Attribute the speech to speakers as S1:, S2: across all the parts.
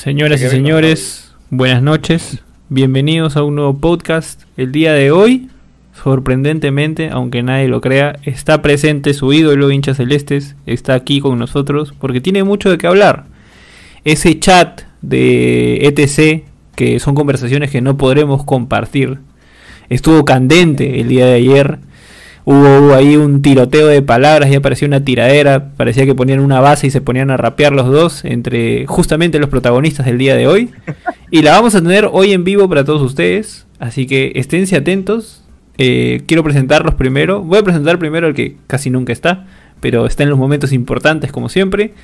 S1: Señoras y señores, buenas noches. Bienvenidos a un nuevo podcast. El día de hoy, sorprendentemente, aunque nadie lo crea, está presente su ídolo hincha celestes, está aquí con nosotros porque tiene mucho de qué hablar. Ese chat de ETC, que son conversaciones que no podremos compartir, estuvo candente el día de ayer. Hubo ahí un tiroteo de palabras, ya parecía una tiradera, parecía que ponían una base y se ponían a rapear los dos entre justamente los protagonistas del día de hoy. Y la vamos a tener hoy en vivo para todos ustedes, así que esténse atentos. Eh, quiero presentarlos primero. Voy a presentar primero el que casi nunca está, pero está en los momentos importantes como siempre.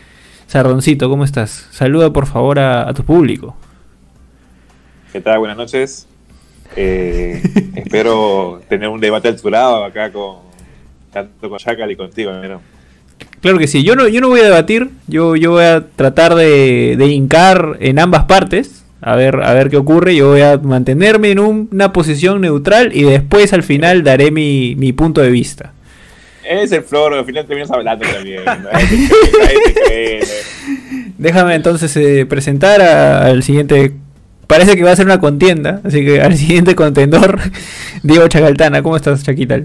S1: Sardoncito, ¿cómo estás? Saluda por favor a, a tu público.
S2: ¿Qué tal? Buenas noches. Eh, espero tener un debate alturado acá con tanto con Chacal y contigo, ¿no?
S1: Claro que sí, yo no, yo no voy a debatir, yo, yo voy a tratar de, de hincar en ambas partes, a ver, a ver qué ocurre, yo voy a mantenerme en un- una posición neutral y después al final daré mi, mi punto de vista.
S2: Es el flor, al final terminas hablando también. ¿no?
S1: Déjame entonces eh, presentar a- al siguiente, parece que va a ser una contienda, así que al siguiente contendor, Diego Chacaltana, ¿cómo estás Chaquita?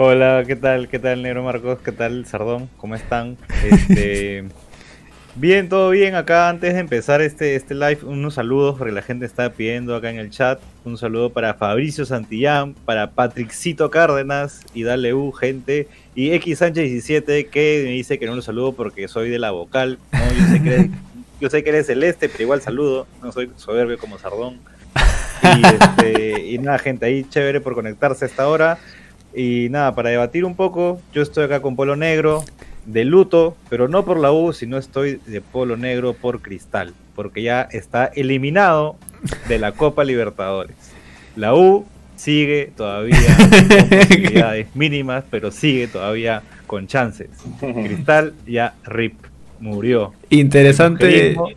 S3: Hola, ¿qué tal? ¿Qué tal, Negro Marcos? ¿Qué tal, Sardón? ¿Cómo están? Este, bien, todo bien. Acá antes de empezar este, este live, unos saludos porque la gente está pidiendo acá en el chat. Un saludo para Fabricio Santillán, para Patricito Cárdenas y Dale U, gente. Y X Sánchez 17 que me dice que no lo saludo porque soy de la vocal. ¿no? Yo, sé que yo sé que eres celeste, pero igual saludo. No soy soberbio como Sardón. Y, este, y nada, gente, ahí chévere por conectarse a esta hora. Y nada, para debatir un poco, yo estoy acá con Polo Negro, de luto, pero no por la U, sino estoy de Polo Negro por Cristal, porque ya está eliminado de la Copa Libertadores. La U sigue todavía con posibilidades mínimas, pero sigue todavía con chances. Cristal ya RIP, murió.
S1: Interesante.
S3: No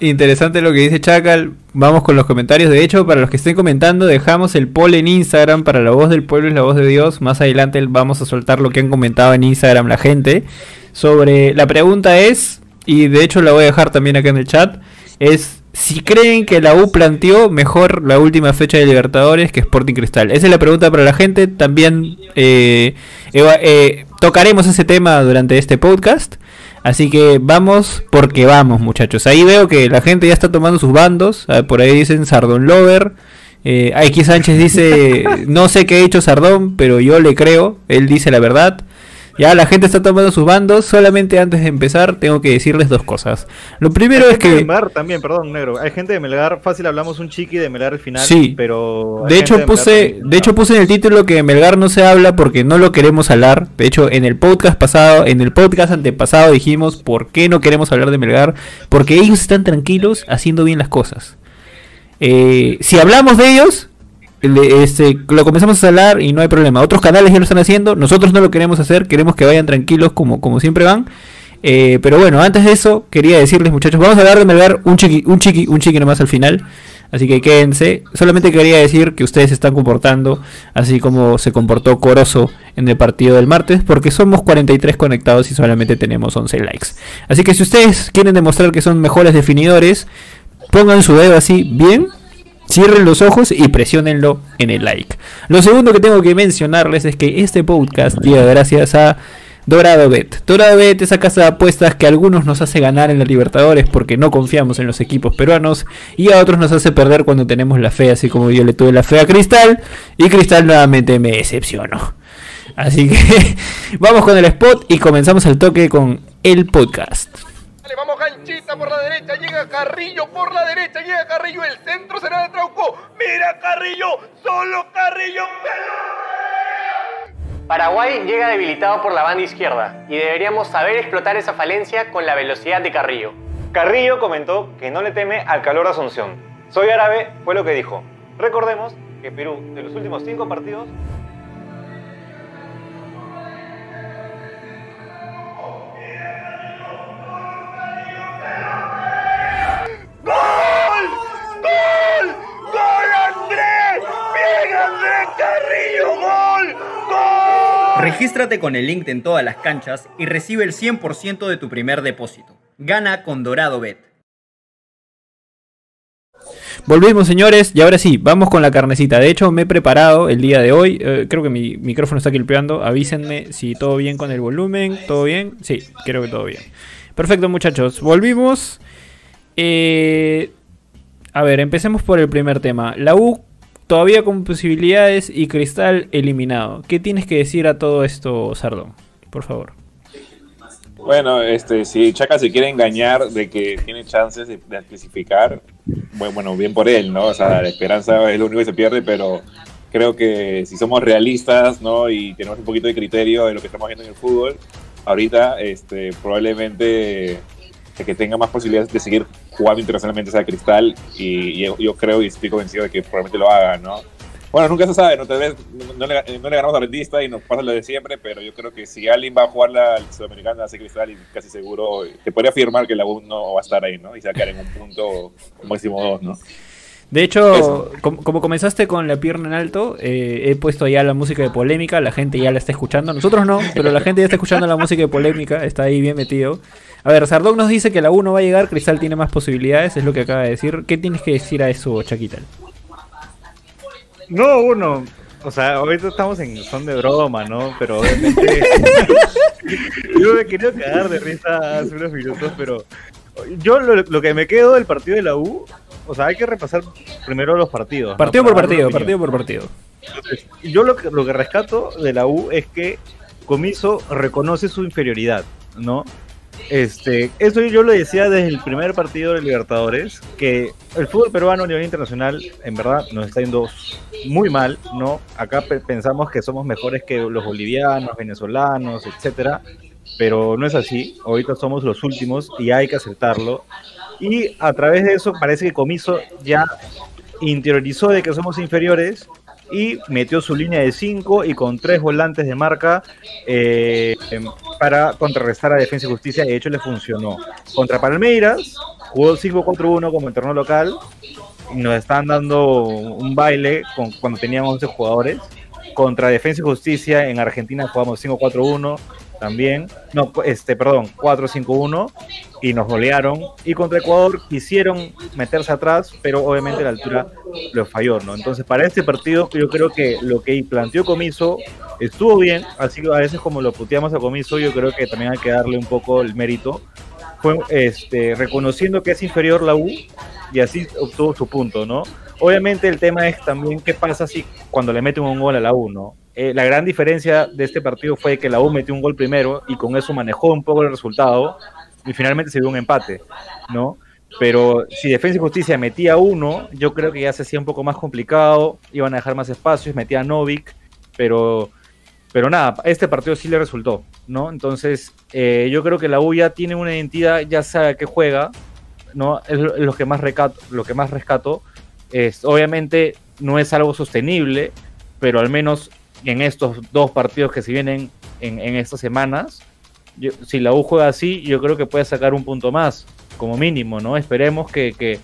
S1: interesante lo que dice Chacal. Vamos con los comentarios. De hecho, para los que estén comentando, dejamos el poll en Instagram para la voz del pueblo y la voz de Dios. Más adelante vamos a soltar lo que han comentado en Instagram la gente. Sobre la pregunta es, y de hecho la voy a dejar también acá en el chat, es si creen que la U planteó mejor la última fecha de Libertadores que Sporting Cristal. Esa es la pregunta para la gente. También eh, eh, tocaremos ese tema durante este podcast. Así que vamos porque vamos, muchachos. Ahí veo que la gente ya está tomando sus bandos. Ah, Por ahí dicen Sardón Lover. Eh, X Sánchez dice, no sé qué ha hecho Sardón, pero yo le creo. Él dice la verdad. Ya la gente está tomando sus bandos. Solamente antes de empezar tengo que decirles dos cosas. Lo primero
S3: Hay
S1: es
S3: gente de
S1: que...
S3: Melgar también, perdón, negro. Hay gente de Melgar, fácil hablamos un chiqui de Melgar al final,
S1: Sí.
S3: pero...
S1: De hecho puse, de hecho puse en el título que Melgar no se habla porque no lo queremos hablar. De hecho, en el podcast pasado, en el podcast antepasado dijimos por qué no queremos hablar de Melgar, porque ellos están tranquilos haciendo bien las cosas. Eh, si hablamos de ellos, este, lo comenzamos a hablar y no hay problema. Otros canales ya lo están haciendo, nosotros no lo queremos hacer, queremos que vayan tranquilos como, como siempre van. Eh, pero bueno, antes de eso, quería decirles muchachos, vamos a hablar de Melgar un chiqui, un chiqui, un chiqui nomás al final. Así que quédense. Solamente quería decir que ustedes se están comportando así como se comportó Corozo en el partido del martes, porque somos 43 conectados y solamente tenemos 11 likes. Así que si ustedes quieren demostrar que son mejores definidores, pongan su dedo así bien, cierren los ojos y presionenlo en el like. Lo segundo que tengo que mencionarles es que este podcast llega gracias a Dorado Bet. Dorado Bet, esa casa de apuestas que a algunos nos hace ganar en la Libertadores porque no confiamos en los equipos peruanos y a otros nos hace perder cuando tenemos la fe, así como yo le tuve la fe a Cristal y Cristal nuevamente me decepcionó. Así que vamos con el spot y comenzamos al toque con el podcast.
S4: Dale, vamos ganchita por la derecha, llega Carrillo por la derecha, llega Carrillo, el centro será de Trauco. Mira Carrillo, solo Carrillo.
S5: Paraguay llega debilitado por la banda izquierda y deberíamos saber explotar esa falencia con la velocidad de Carrillo.
S3: Carrillo comentó que no le teme al calor Asunción. Soy árabe, fue lo que dijo. Recordemos que Perú, de los últimos cinco partidos,
S4: ¡Gol! ¡Gol! ¡Gol Andrés! ¡Bien Andrés Carrillo! ¡Gol! ¡Gol!
S6: Regístrate con el link en todas las canchas y recibe el 100% de tu primer depósito. Gana con Dorado Bet.
S1: Volvimos, señores, y ahora sí, vamos con la carnecita. De hecho, me he preparado el día de hoy. eh, creo que mi micrófono está clipeando. Avísenme si todo bien con el volumen. ¿Todo bien? Sí, creo que todo bien. Perfecto, muchachos. Volvimos. Eh, a ver, empecemos por el primer tema. La U todavía con posibilidades y Cristal eliminado. ¿Qué tienes que decir a todo esto, Sardón? Por favor.
S2: Bueno, este, si Chaca se quiere engañar de que tiene chances de, de clasificar, bueno, bueno, bien por él, ¿no? O sea, la esperanza es lo único que se pierde, pero creo que si somos realistas, ¿no? Y tenemos un poquito de criterio de lo que estamos viendo en el fútbol, ahorita, este, probablemente el que tenga más posibilidades de seguir jugando internacionalmente sea Cristal, y, yo, creo y estoy convencido de que probablemente lo haga, ¿no? Bueno, nunca se sabe, ¿no? Tal vez no, le, ganamos a Rentista y nos pasa lo de siempre, pero yo creo que si alguien va a jugar la Sudamericana, hace Cristal y casi seguro, te podría afirmar que la U no va a estar ahí, ¿no? Y quedar en un punto máximo dos, ¿no?
S1: De hecho, com- como comenzaste con la pierna en alto, eh, he puesto ya la música de polémica, la gente ya la está escuchando, nosotros no, pero la gente ya está escuchando la música de polémica, está ahí bien metido. A ver, Sardón nos dice que la 1 va a llegar, Cristal tiene más posibilidades, es lo que acaba de decir. ¿Qué tienes que decir a eso, Chaquita?
S3: No, uno. O sea, ahorita estamos en son de broma, ¿no? Pero obviamente. yo me quería cagar de risa hace unos minutos, pero. Yo lo, lo que me quedo del partido de la U. O sea, hay que repasar primero los partidos. ¿no?
S1: Partido por partido, partido por partido.
S3: Entonces, yo lo que, lo que rescato de la U es que Comiso reconoce su inferioridad, ¿no? Este, eso yo lo decía desde el primer partido de Libertadores, que el fútbol peruano a nivel internacional en verdad nos está yendo muy mal, ¿no? Acá pe- pensamos que somos mejores que los bolivianos, venezolanos, etcétera, pero no es así. Ahorita somos los últimos y hay que aceptarlo. Y a través de eso parece que Comiso ya interiorizó de que somos inferiores y metió su línea de 5 y con tres volantes de marca eh, para contrarrestar a Defensa y Justicia. De hecho, le funcionó. Contra Palmeiras, jugó 5-4-1 como el torneo local. y Nos están dando un baile con, cuando teníamos 11 jugadores. Contra Defensa y Justicia en Argentina jugamos 5-4-1 también. No, este, perdón, 4-5-1 y nos golearon. Y contra Ecuador quisieron meterse atrás, pero obviamente la altura lo falló, ¿no? Entonces, para este partido, yo creo que lo que planteó Comiso estuvo bien, así que a veces como lo puteamos a Comiso, yo creo que también hay que darle un poco el mérito. Fue este, reconociendo que es inferior la U y así obtuvo su punto, ¿no? Obviamente el tema es también qué pasa si cuando le meten un gol a la U, ¿no? Eh, la gran diferencia de este partido fue que la U metió un gol primero y con eso manejó un poco el resultado y finalmente se dio un empate, ¿no? Pero si Defensa y Justicia metía uno, yo creo que ya se hacía un poco más complicado, iban a dejar más espacios, metía a Novik, pero, pero nada, este partido sí le resultó, ¿no? Entonces, eh, yo creo que la U ya tiene una identidad, ya sabe a qué juega, ¿no? Es lo, que más recato, lo que más rescato. Es, obviamente no es algo sostenible, pero al menos en estos dos partidos que se vienen en, en estas semanas, yo- si la U juega así, yo creo que puede sacar un punto más, como mínimo, ¿no? Esperemos que, que,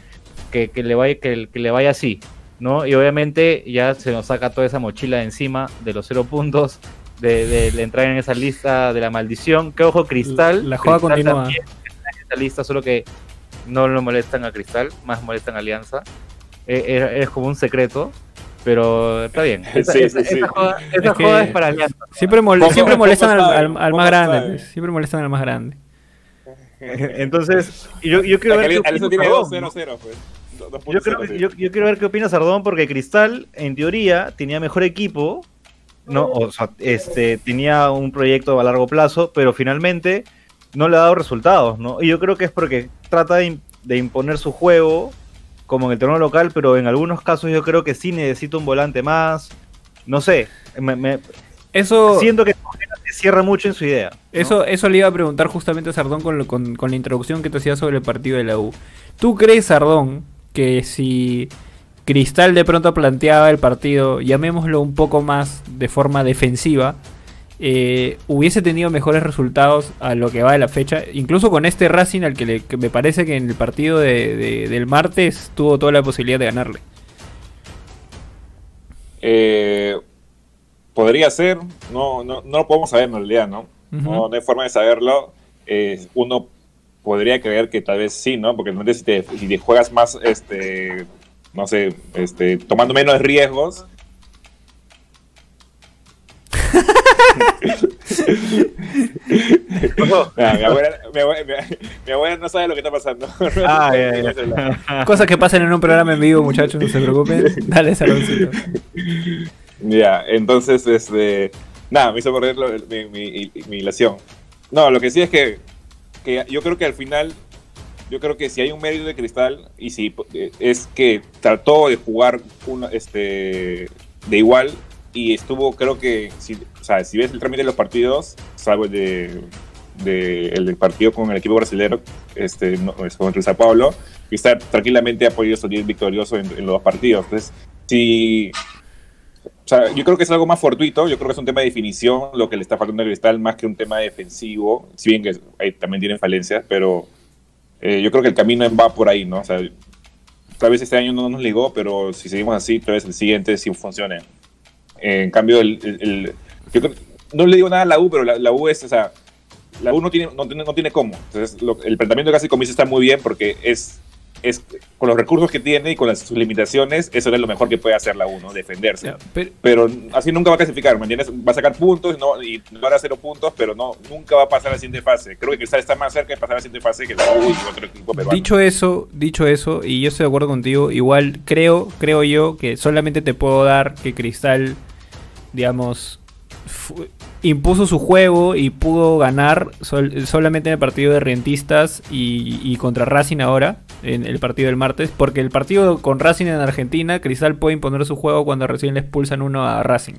S3: que, que le, vaya, que, le vaya así, ¿no? Y obviamente ya se nos saca toda esa mochila de encima de los cero puntos, de, de- de entrar en esa lista de la maldición. Que ojo, Cristal.
S1: La
S3: Cristal
S1: continúa.
S3: también está en esa lista, solo que no lo molestan a Cristal, más molestan a Alianza. Eh, eh, es como un secreto, pero está bien. Esa,
S2: Sí,
S3: esa-
S2: sí, sí.
S3: esa joda, esa
S1: Es que-
S3: joda es para Alianza.
S1: Siempre, mol- molestan al, más grande.
S2: sabe.
S1: pues, Siempre molestan al más grande.
S3: Entonces, yo, yo quiero ver qué opina Sardón,
S2: 2-0-0. Do- dos
S3: Yo,
S2: puntos
S3: creo,
S2: cero, sí.
S3: yo, yo quiero ver qué opina Sardón porque Cristal, en teoría, tenía mejor equipo, no, o sea, este, tenía un proyecto a largo plazo, pero finalmente no le ha dado resultados, ¿no? Y yo creo que es porque trata de imponer su juego, como en el torneo local, pero en algunos casos yo creo que sí necesita un volante más, no sé, me, me-
S1: Eso,
S3: siento que se cierra mucho en su idea. ¿no?
S1: eso, eso le iba a preguntar justamente a Sardón con, con, con la introducción que te hacía sobre el partido de la U. ¿Tú crees, Sardón, que si Cristal de pronto planteaba el partido, llamémoslo un poco más de forma defensiva, eh, hubiese tenido mejores resultados a lo que va de la fecha? Incluso con este Racing, al que, le- que me parece que en el partido de- de- del martes tuvo toda la posibilidad de ganarle.
S2: Eh, podría ser, no, no, no lo podemos saber en realidad, ¿no?
S1: Ujú.
S2: no, no hay forma de saberlo. Eh, uno podría creer que tal vez sí, ¿no? Porque si te, si te juegas más este, no sé, este, tomando menos riesgos. Nah, mi, abuela, mi abuela- mi- mi abuela no sabe lo que está pasando.
S3: Ah, ya, ya.
S1: Cosas que pasan en un programa en vivo, muchachos, no se preocupen. Dale, Saloncito.
S2: Ya, entonces, este, nada, me hizo perder lo- mi, mi, mi ilación. No, lo que sí es que, que yo creo que al final, yo creo que si hay un mérito de Cristal, y si eh, es que trató de jugar una, este, de igual, y estuvo, creo que, si, o sea, si ves el trámite de los partidos, salvo el de, el partido con el equipo brasileño, este, contra el Sao Paulo, Cristal tranquilamente ha podido salir victorioso en, los dos partidos. Entonces, si o sea, yo creo que es algo más fortuito, yo creo que es un tema de definición lo que le está faltando a Cristal más que un tema defensivo, si bien que también tienen falencias, pero eh, yo creo que el camino va por ahí, ¿no? O sea, tal vez este año no nos ligó, pero si seguimos así, tal vez el siguiente sí funcione. Eh, en cambio, el, el- el- yo creo- no le digo nada a la U, pero la, la U es, o sea, la U no tiene, no tiene, no tiene cómo. Entonces, lo- el planteamiento que hace Comiso está muy bien porque es, es con los recursos que tiene y con las, sus limitaciones, eso es lo mejor que puede hacer la U, ¿no? Defenderse
S1: Ya, pero-
S2: pero así nunca va a clasificar, ¿me entiendes? Va a sacar puntos no, y no hará cero puntos, pero no, nunca va a pasar a la siguiente fase. Creo que Cristal está más cerca de pasar a la siguiente fase que la U y otro equipo peruano.
S1: Dicho eso, dicho eso, y yo estoy de acuerdo contigo, igual creo, creo yo que solamente te puedo dar que Cristal, digamos, impuso su juego y pudo ganar sol- solamente en el partido de Rentistas y, contra Racing ahora, en el partido del martes, porque el partido con Racing en Argentina, Cristal puede imponer su juego cuando recién le expulsan uno a Racing.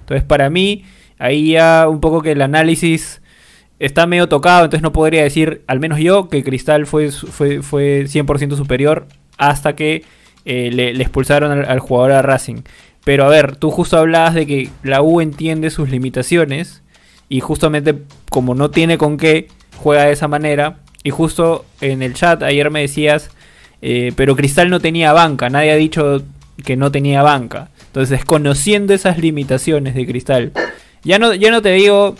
S1: Entonces, para mí, ahí ya un poco que el análisis está medio tocado, entonces no podría decir, al menos yo, que Cristal fue, fue, fue 100% superior hasta que eh, le, le expulsaron al, al jugador a Racing. Pero a ver, tú justo hablabas de que la U entiende sus limitaciones y justamente como no tiene con qué, juega de esa manera. Y justo en el chat ayer me decías, eh, pero Cristal no tenía banca, nadie ha dicho que no tenía banca. Entonces, conociendo esas limitaciones de Cristal, ya no, ya no te digo,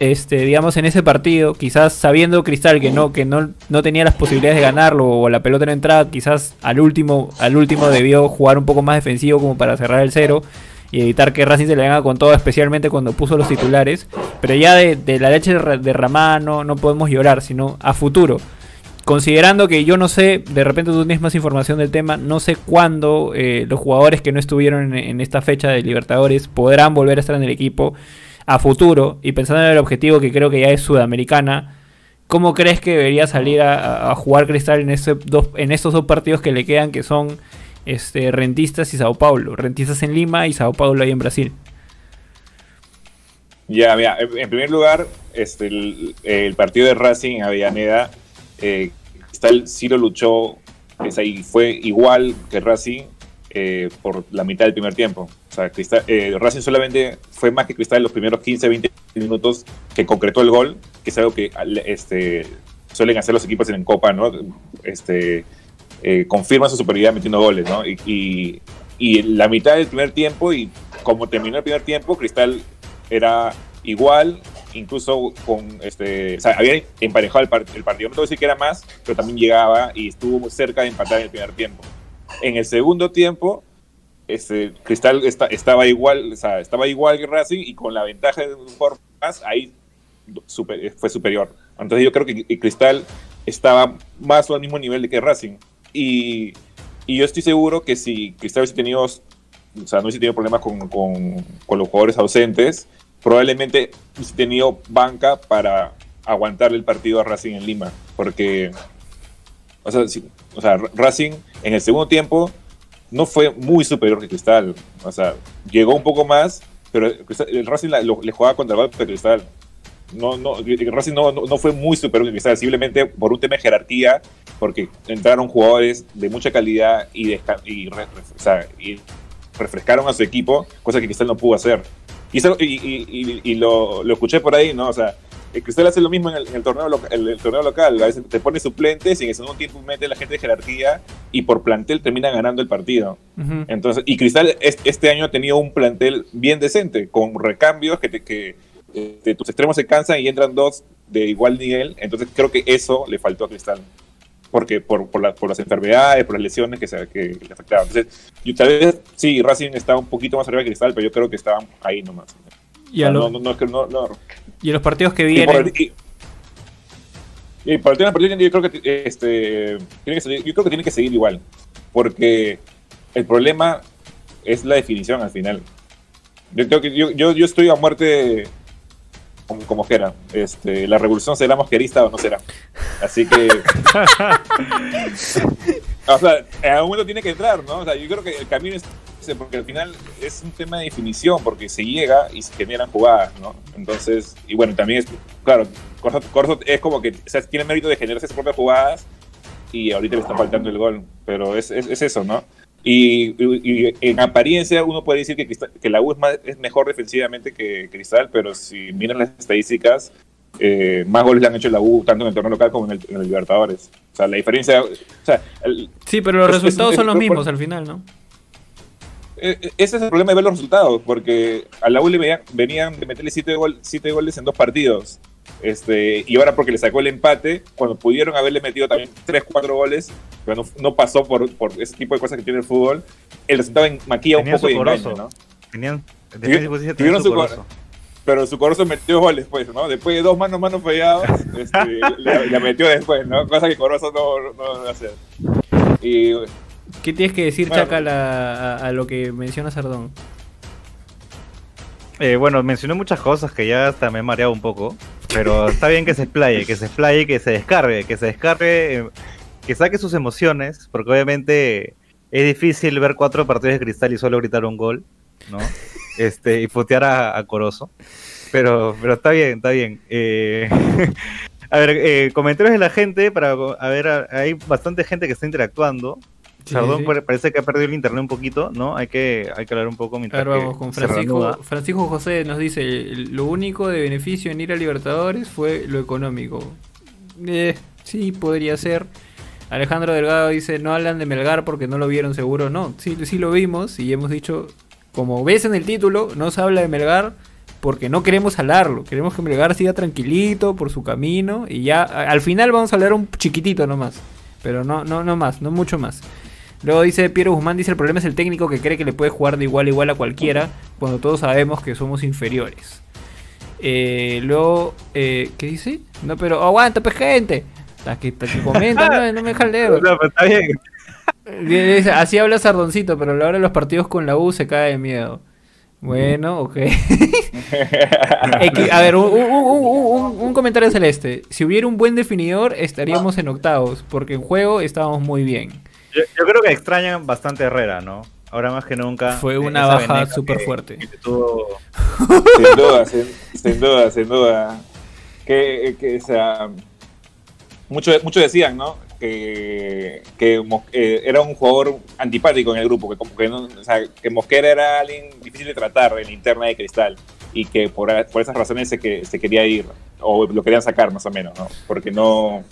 S1: este, digamos, en ese partido, quizás sabiendo Cristal que no, que no, no tenía las posibilidades de ganarlo o la pelota no entraba, quizás al último, al último debió jugar un poco más defensivo como para cerrar el cero y evitar que Racing se le venga con todo, especialmente cuando puso los titulares. Pero ya de, la leche derra- derramada no, no podemos llorar, sino a futuro. Considerando que yo no sé, de repente tú tienes más información del tema, no sé cuándo eh, los jugadores que no estuvieron en esta fecha de Libertadores podrán volver a estar en el equipo a futuro y pensando en el objetivo que creo que ya es Sudamericana, ¿cómo crees que debería salir a, jugar Cristal en, ese dos, en estos dos partidos que le quedan que son este, Rentistas y Sao Paulo? Rentistas en Lima y Sao Paulo ahí en Brasil.
S2: Ya, mira, en primer lugar, este, el, partido de Racing en Avellaneda, eh, Cristal sí lo luchó, es fue igual que Racing eh, por la mitad del primer tiempo. O sea, Cristal- eh, Racing solamente fue más que Cristal en los primeros 15, 20 minutos que concretó el gol, que es algo que este, suelen hacer los equipos en Copa, ¿no? Este, eh, su superioridad metiendo goles, ¿no? Y, y, la mitad del primer tiempo, y como terminó el primer tiempo, Cristal era igual, incluso con este, había emparejado el, par- el partido. No te voy a decir que era más, pero también llegaba y estuvo cerca de empatar en el primer tiempo. En el segundo tiempo, este, Cristal esta- estaba igual, estaba igual que Racing y con la ventaja de un jugador más, ahí fue superior. Entonces yo creo que Cristal estaba más o al mismo nivel de que Racing. Y, yo estoy seguro que si Cristal hubiese tenido, o sea, no problemas con, los jugadores ausentes, probablemente hubiese tenido banca para aguantarle el partido a Racing en Lima. Porque, o sea, Racing en el segundo tiempo no fue muy superior que Cristal. O sea, llegó un poco más, pero el Racing la- le jugaba contra el golpe de Cristal. No, no, el Racing no, no, fue muy superior que Cristal, simplemente por un tema de jerarquía, porque entraron jugadores de mucha calidad y, o sea, y refrescaron a su equipo, cosa que Cristal no pudo hacer. Y- y lo, lo escuché por ahí, ¿no? O sea, el Cristal hace lo mismo en el, en el torneo, loca- el, el torneo local. A veces te pone suplentes y en el segundo tiempo mete a la gente de jerarquía y por plantel termina ganando el partido. Entonces, y Cristal es- este año ha tenido un plantel bien decente, con recambios que, te- que este, tus extremos se cansan y entran dos de igual nivel. Entonces creo que eso le faltó a Cristal. porque por, por, la- por las enfermedades, por las lesiones que, se, que le afectaban. Entonces, yo, tal vez sí, Racing está un poquito más arriba que Cristal, pero yo creo que estaban ahí nomás.
S1: Y a,
S2: O sea,
S1: lo-
S2: no, no, que no, no.
S1: Y a los partidos que
S2: Y por
S1: vienen.
S2: y- y para el tema del partido, yo creo que este tiene que seguir- yo creo que tiene que seguir igual, porque el problema es la definición al final. Yo creo que yo, yo, yo estoy a muerte como, como Jera. Este, la revolución será mosquerista o no será. Así que o sea, en algún momento tiene que entrar, ¿no? O sea, yo creo que el camino es porque al final es un tema de definición, porque se llega y se generan jugadas, ¿no? Entonces, y bueno, también es, claro, Corso, Corso es como que, o sea, tiene mérito de generarse sus propias jugadas y ahorita le está faltando el gol, pero es, es, es eso, ¿no? Y, y- y en apariencia uno puede decir que, Cristal- que la U es, más- es mejor defensivamente que Cristal, pero si miran las estadísticas, eh, más goles le han hecho la U tanto en el torneo local como en el, en el Libertadores. O sea, la diferencia, o sea, el-
S1: Sí, pero los
S2: Es- es-
S1: resultados
S2: es-
S1: son los mismos al final, ¿no?
S2: Eh, eh, Ese es el problema de ver los resultados, porque a la U le veían- venían de meterle siete, gol- siete goles en dos partidos. Este, y ahora porque le sacó el empate, cuando pudieron haberle metido también 3, 4 goles, pero no, no pasó por, por ese tipo de cosas que tiene el fútbol, el resultado en- maquilla un poco engaña,
S3: corozo.
S2: ¿no?
S3: Tenían,
S2: tuvieron
S3: su
S2: su cor-
S3: corozo.
S2: Pero su Corozo metió goles, pues, ¿no? Después de dos manos manos fallados, este, le, le metió después, ¿no? Cosa que Corozo no, no va a hacer. Y
S1: ¿Qué tienes que decir,
S2: Bueno.
S1: Chacal, a, a- a lo que menciona Sardón?
S3: Eh, bueno, mencionó muchas cosas que ya hasta me he mareado un poco, pero está bien que se explaye, que se explaye, que se descargue, que se descargue, eh, que saque sus emociones, porque obviamente es difícil ver cuatro partidos de cristal y solo gritar un gol, ¿no? Este, y putear a, a Corozo. Pero, pero está bien, está bien. Eh, a ver, eh, comentarios de la gente, para a ver, hay bastante gente que está interactuando.
S1: Sí,
S3: pare- parece que ha perdido el internet un poquito, ¿no? Hay que, hay que hablar un poco
S1: A
S3: mientras
S1: vamos con. Francisco. Francisco José nos dice: Lo único de beneficio en ir a Libertadores fue lo económico. Eh, sí, podría ser. Alejandro Delgado dice: No hablan de Melgar porque no lo vieron seguro. No, sí, sí lo vimos y hemos dicho: Como ves en el título, no se habla de Melgar porque no queremos hablarlo. Queremos que Melgar siga tranquilito por su camino y ya al final vamos a hablar un chiquitito nomás. Pero no, no, no más, no mucho más. Luego dice Piero Guzmán, dice el problema es el técnico que cree que le puede jugar de igual a igual a cualquiera cuando todos sabemos que somos inferiores. Eh, luego, eh, ¿qué dice? No, pero aguanta, pues gente. La que, la que comenta, no, no me deja leer.
S3: No, pero está bien.
S1: Dice, Así habla Sardoncito, pero a la hora de los partidos con la U se cae de miedo. Bueno, ok. A ver, un, un- un- un- un comentario celeste. Si hubiera un buen definidor, estaríamos en octavos, porque en juego estábamos muy bien.
S3: Yo, yo creo que extrañan bastante a Herrera, ¿no? Ahora más que nunca.
S1: Fue
S3: eh,
S1: una baja súper fuerte.
S3: que tuvo-
S2: sin duda, sin, sin duda, sin duda. Que, que o sea, muchos muchos decían, ¿no? Que, que eh, era un jugador antipático en el grupo, que, como que, no- o sea, que Mosquera era alguien difícil de tratar en la interna de Cristal y que por, por esas razones se, que, se quería ir o lo querían sacar más o menos, ¿no? Porque no,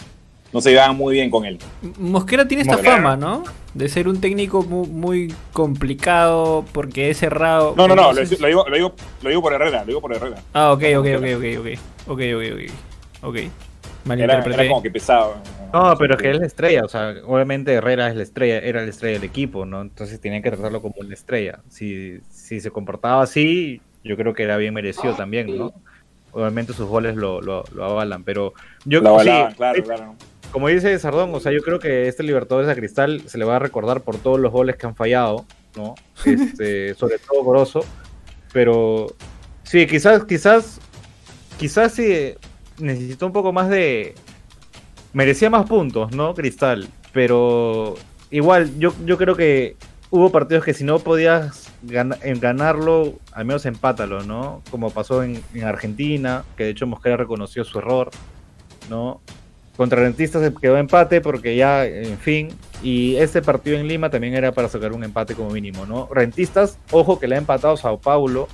S2: no se llevaban muy bien con él.
S1: Mosquera tiene esta fama, ¿no? De ser un técnico mu- muy, complicado porque es cerrado.
S2: No, no, no, lo, digo, lo, digo, lo digo por Herrera, lo digo por Herrera.
S1: Ah, ok, ok, ok, ok, ok. Ok, ok, ok. Ok.
S2: Era, como que pesado.
S3: No, pero es que es la estrella, o sea, obviamente Herrera es la estrella, era la estrella del equipo, ¿no? Entonces tenían que tratarlo como una estrella. Si, si se comportaba así, yo creo que era bien merecido también, ¿no? Obviamente sus goles lo, lo, lo avalan, pero yo
S2: Lo
S3: sí,
S2: avalaban, claro, claro.
S3: Como dice Sardón, o sea, yo creo que este Libertadores a Cristal se le va a recordar por todos los goles que han fallado, ¿no? Este, sobre todo Goroso. Pero sí, quizás, quizás, quizás sí necesitó un poco más de. Merecía más puntos, ¿no? Cristal. Pero igual, yo, yo creo que hubo partidos que si no podías en ganarlo, al menos empátalo, ¿no? Como pasó en, en Argentina, que de hecho Mosquera reconoció su error, ¿no? Contra Rentistas se quedó empate porque ya, en fin. Y este partido en Lima también era para sacar un empate como mínimo, ¿no? Rentistas, ojo que le ha empatado Sao Paulo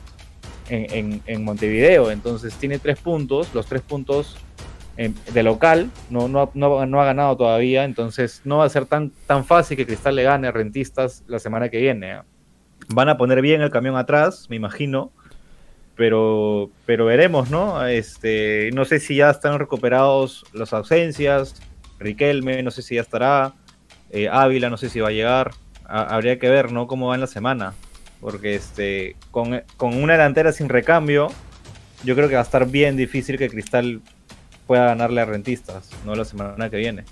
S3: en, en- Montevideo. Entonces tiene tres puntos, los tres puntos en- de local. No, no, no, no ha ganado todavía. Entonces no va a ser tan, tan fácil que Cristal le gane a Rentistas la semana que viene. ¿eh? Van a poner bien el camión atrás, me imagino pero pero veremos, ¿no? Este, no sé si ya están recuperados las ausencias, Riquelme, no sé si ya estará. eh, Ávila, no sé si va a llegar. Ha- habría que ver, ¿no? Cómo va en la semana. Porque este, con, con una delantera sin recambio, yo creo que va a estar bien difícil que Cristal pueda ganarle a Rentistas, ¿no? La semana que viene.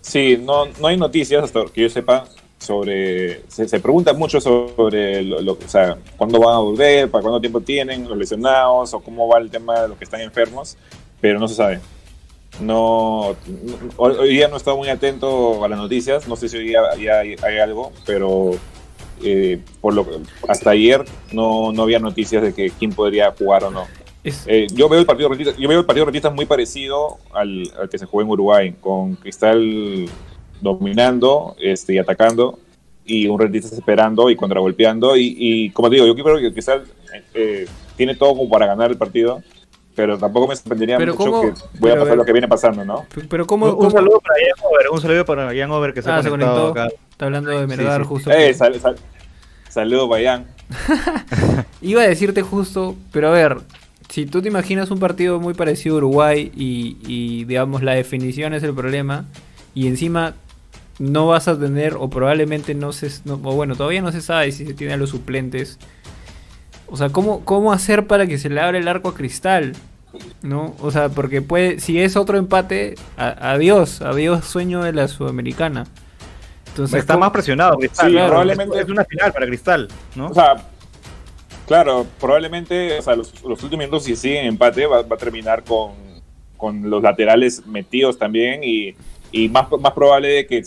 S2: Sí, no, no hay noticias hasta que yo sepa sobre. Se, se pregunta mucho sobre lo, lo- o sea, cuándo van a volver, para cuánto tiempo tienen los lesionados o cómo va el tema de los que están enfermos, pero no se sabe. No, hoy, día no he estado muy atento a las noticias, no sé si hoy día ya hay, hay algo, pero eh, por lo hasta ayer no, no había noticias de que quién podría jugar o no. Eh, yo veo el partido yo veo el partido muy parecido al, al que se jugó en Uruguay, con Cristal dominando este, y atacando, y un Rentistas esperando y contragolpeando. Y, y como te digo, yo creo que Cristal eh, tiene todo como para ganar el partido, pero tampoco me sorprendería
S1: Pero
S2: mucho
S1: ¿cómo?
S2: que voy a pasar
S1: ver.
S2: lo que viene pasando, ¿no?
S1: pero ¿cómo,
S3: Un, saludo para Ian Over, un saludo para Ian Over que se
S1: Ah,
S3: ha
S1: se
S3: conectado
S1: conectó.
S3: acá.
S1: Está hablando de Melgar
S3: sí.
S1: justo.
S2: Eh, sal- sal- saludo, Bayán.
S1: Iba a decirte justo, pero a ver, si tú te imaginas un partido muy parecido a Uruguay y, y, digamos la definición es el problema y encima no vas a tener o probablemente no se, no- o bueno, todavía no se sabe si se tiene a los suplentes. O sea, ¿cómo, ¿cómo hacer para que se le abra el arco a Cristal? ¿No? O sea, porque puede, si es otro empate, a- adiós, adiós sueño de la Sudamericana. Entonces,
S3: Está
S1: ¿cómo-
S3: más presionado Cristal.
S2: Sí,
S3: claro,
S2: probablemente-
S3: Es, una final para Cristal, ¿no?
S2: O sea, claro, probablemente o sea, los, los últimos minutos, si siguen empate, va, va a terminar con, con los laterales metidos también y, y más, más probable de que,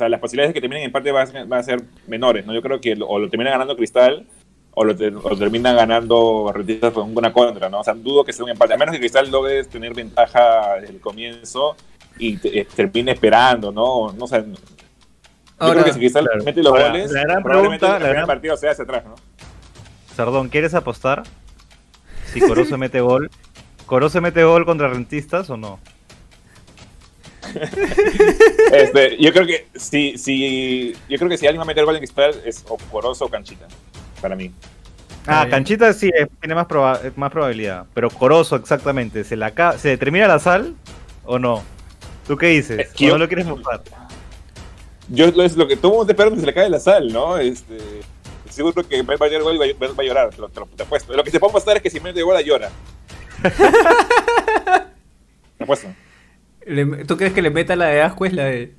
S2: sea, las posibilidades de que terminen en empate van a, ser, van a ser menores, ¿no? Yo creo que lo- o lo termina ganando Cristal o lo, te- o lo termina ganando Rentistas con una contra, ¿no? O sea, dudo que sea un empate, a menos que Cristal logre tener ventaja desde el comienzo y te- eh, termine esperando, ¿no? No sé. Yo
S1: Ahora,
S2: creo que si Cristal
S3: claro.
S2: mete los
S3: Ahora,
S2: goles,
S3: la gran
S2: probablemente
S3: pregunta,
S2: el
S3: gran-
S2: partido sea hacia atrás, ¿no?
S3: Sardón, ¿quieres apostar? Si Corozo mete gol. ¿Corozo mete gol contra Rentistas o no?
S2: Este, yo creo que si, si, yo creo que si alguien va a meter gol en cristal es o Corozo o Canchita, para mí.
S3: Ah. Canchita sí, eh, tiene más, proba- eh, más probabilidad. Pero Corozo, exactamente. ¿Se, la ca- ¿Se termina la sal o no? ¿Tú qué dices?
S2: Es que
S3: ¿O
S2: yo-
S3: no lo quieres mostrar?
S2: Yo es lo que todo el mundo esperando que se le cae la sal, ¿no? Este, seguro que va a meter gol y va, a- va a llorar, te lo, te lo- te apuesto. Lo que se puede apostar es que si mete gol llora. Te apuesto.
S1: Le- ¿Tú crees que le meta la de asco es la de...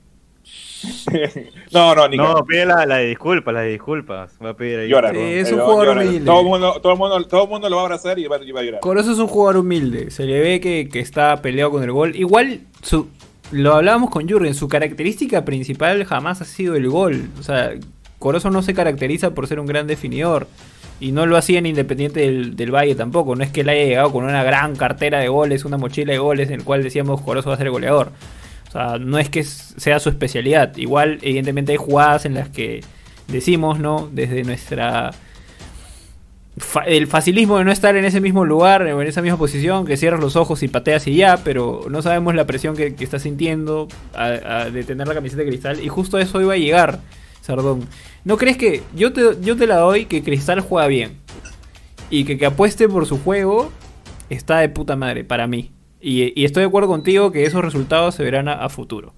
S2: no, no, ni
S3: No, pide la, la de disculpas, la de disculpas. Va a pedir ahí.
S2: llora.
S1: Sí, es un jugador
S2: llora.
S1: humilde.
S2: Todo el mundo, todo el mundo, todo el mundo lo va a abrazar y va, y va a llorar.
S1: Corozo es un jugador humilde, se le ve que, que está peleado con el gol. Igual, su, lo hablábamos con Jurgen, su característica principal jamás ha sido el gol. O sea, Corozo no se caracteriza por ser un gran definidor. Y no lo hacía en Independiente del, del Valle tampoco. No es que él haya llegado con una gran cartera de goles, una mochila de goles en el cual decíamos Corozo va a ser goleador. O sea, no es que sea su especialidad. Igual, evidentemente, hay jugadas en las que decimos, ¿no? Desde nuestra el facilismo de no estar en ese mismo lugar en esa misma posición, que cierras los ojos y pateas y ya, pero no sabemos la presión que, estás sintiendo a- a- de tener la camiseta de cristal. Y justo eso iba a llegar, Sardón. ¿No crees que yo te, yo te la doy que Cristal juega bien? Y que, que apueste por su juego está de puta madre para mí. Y, estoy de acuerdo contigo que esos resultados se verán a, a futuro.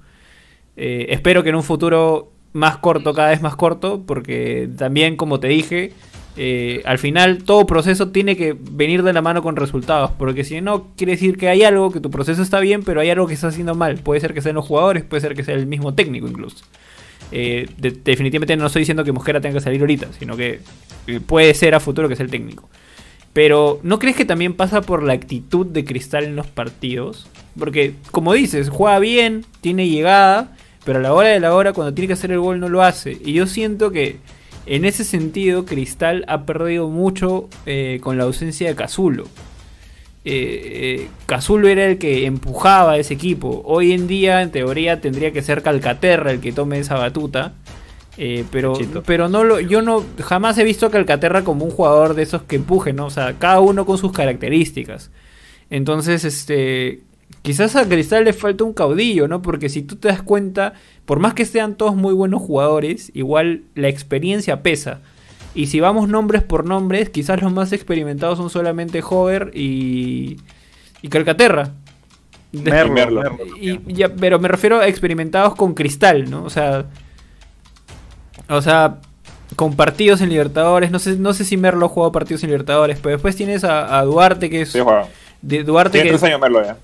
S1: Eh, espero que en un futuro más corto, cada vez más corto, porque también, como te dije, eh, al final todo proceso tiene que venir de la mano con resultados, porque si no, quiere decir que hay algo, que tu proceso está bien, pero hay algo que está haciendo mal. Puede ser que sean los jugadores, puede ser que sea el mismo técnico incluso. Eh, de- definitivamente no estoy diciendo que Mosquera tenga que salir ahorita, sino que eh, puede ser a futuro que sea el técnico. Pero ¿no crees que también pasa por la actitud de Cristal en los partidos? Porque, como dices, juega bien, tiene llegada, pero a la hora de la hora, cuando tiene que hacer el gol, no lo hace. Y yo siento que en ese sentido, Cristal ha perdido mucho eh, con la ausencia de Cazulo. Eh, eh, Cazulo era el que empujaba a ese equipo. Hoy en día, en teoría, tendría que ser Calcaterra el que tome esa batuta. Eh, pero,
S3: Chito.
S1: pero no lo, yo no jamás he visto a Calcaterra como un jugador de esos que empujen, ¿no? O sea, cada uno con sus características. Entonces, este, quizás a Cristal le falta un caudillo, ¿no? Porque si tú te das cuenta, por más que sean todos muy buenos jugadores, igual la experiencia pesa. Y si vamos nombres por nombres, quizás los más experimentados son solamente Hover y, y Calcaterra. De-
S3: Merlo,
S2: Merlo.
S3: Merlo.
S1: Y ya, pero me refiero a experimentados con Cristal, ¿no? O sea, o sea, con partidos en Libertadores. No sé, no sé si Merlo ha jugado partidos en Libertadores, pero después tienes a, a Duarte que es
S2: Sí,
S1: de Duarte
S2: Tiene
S1: que
S2: tres años Merlo ya.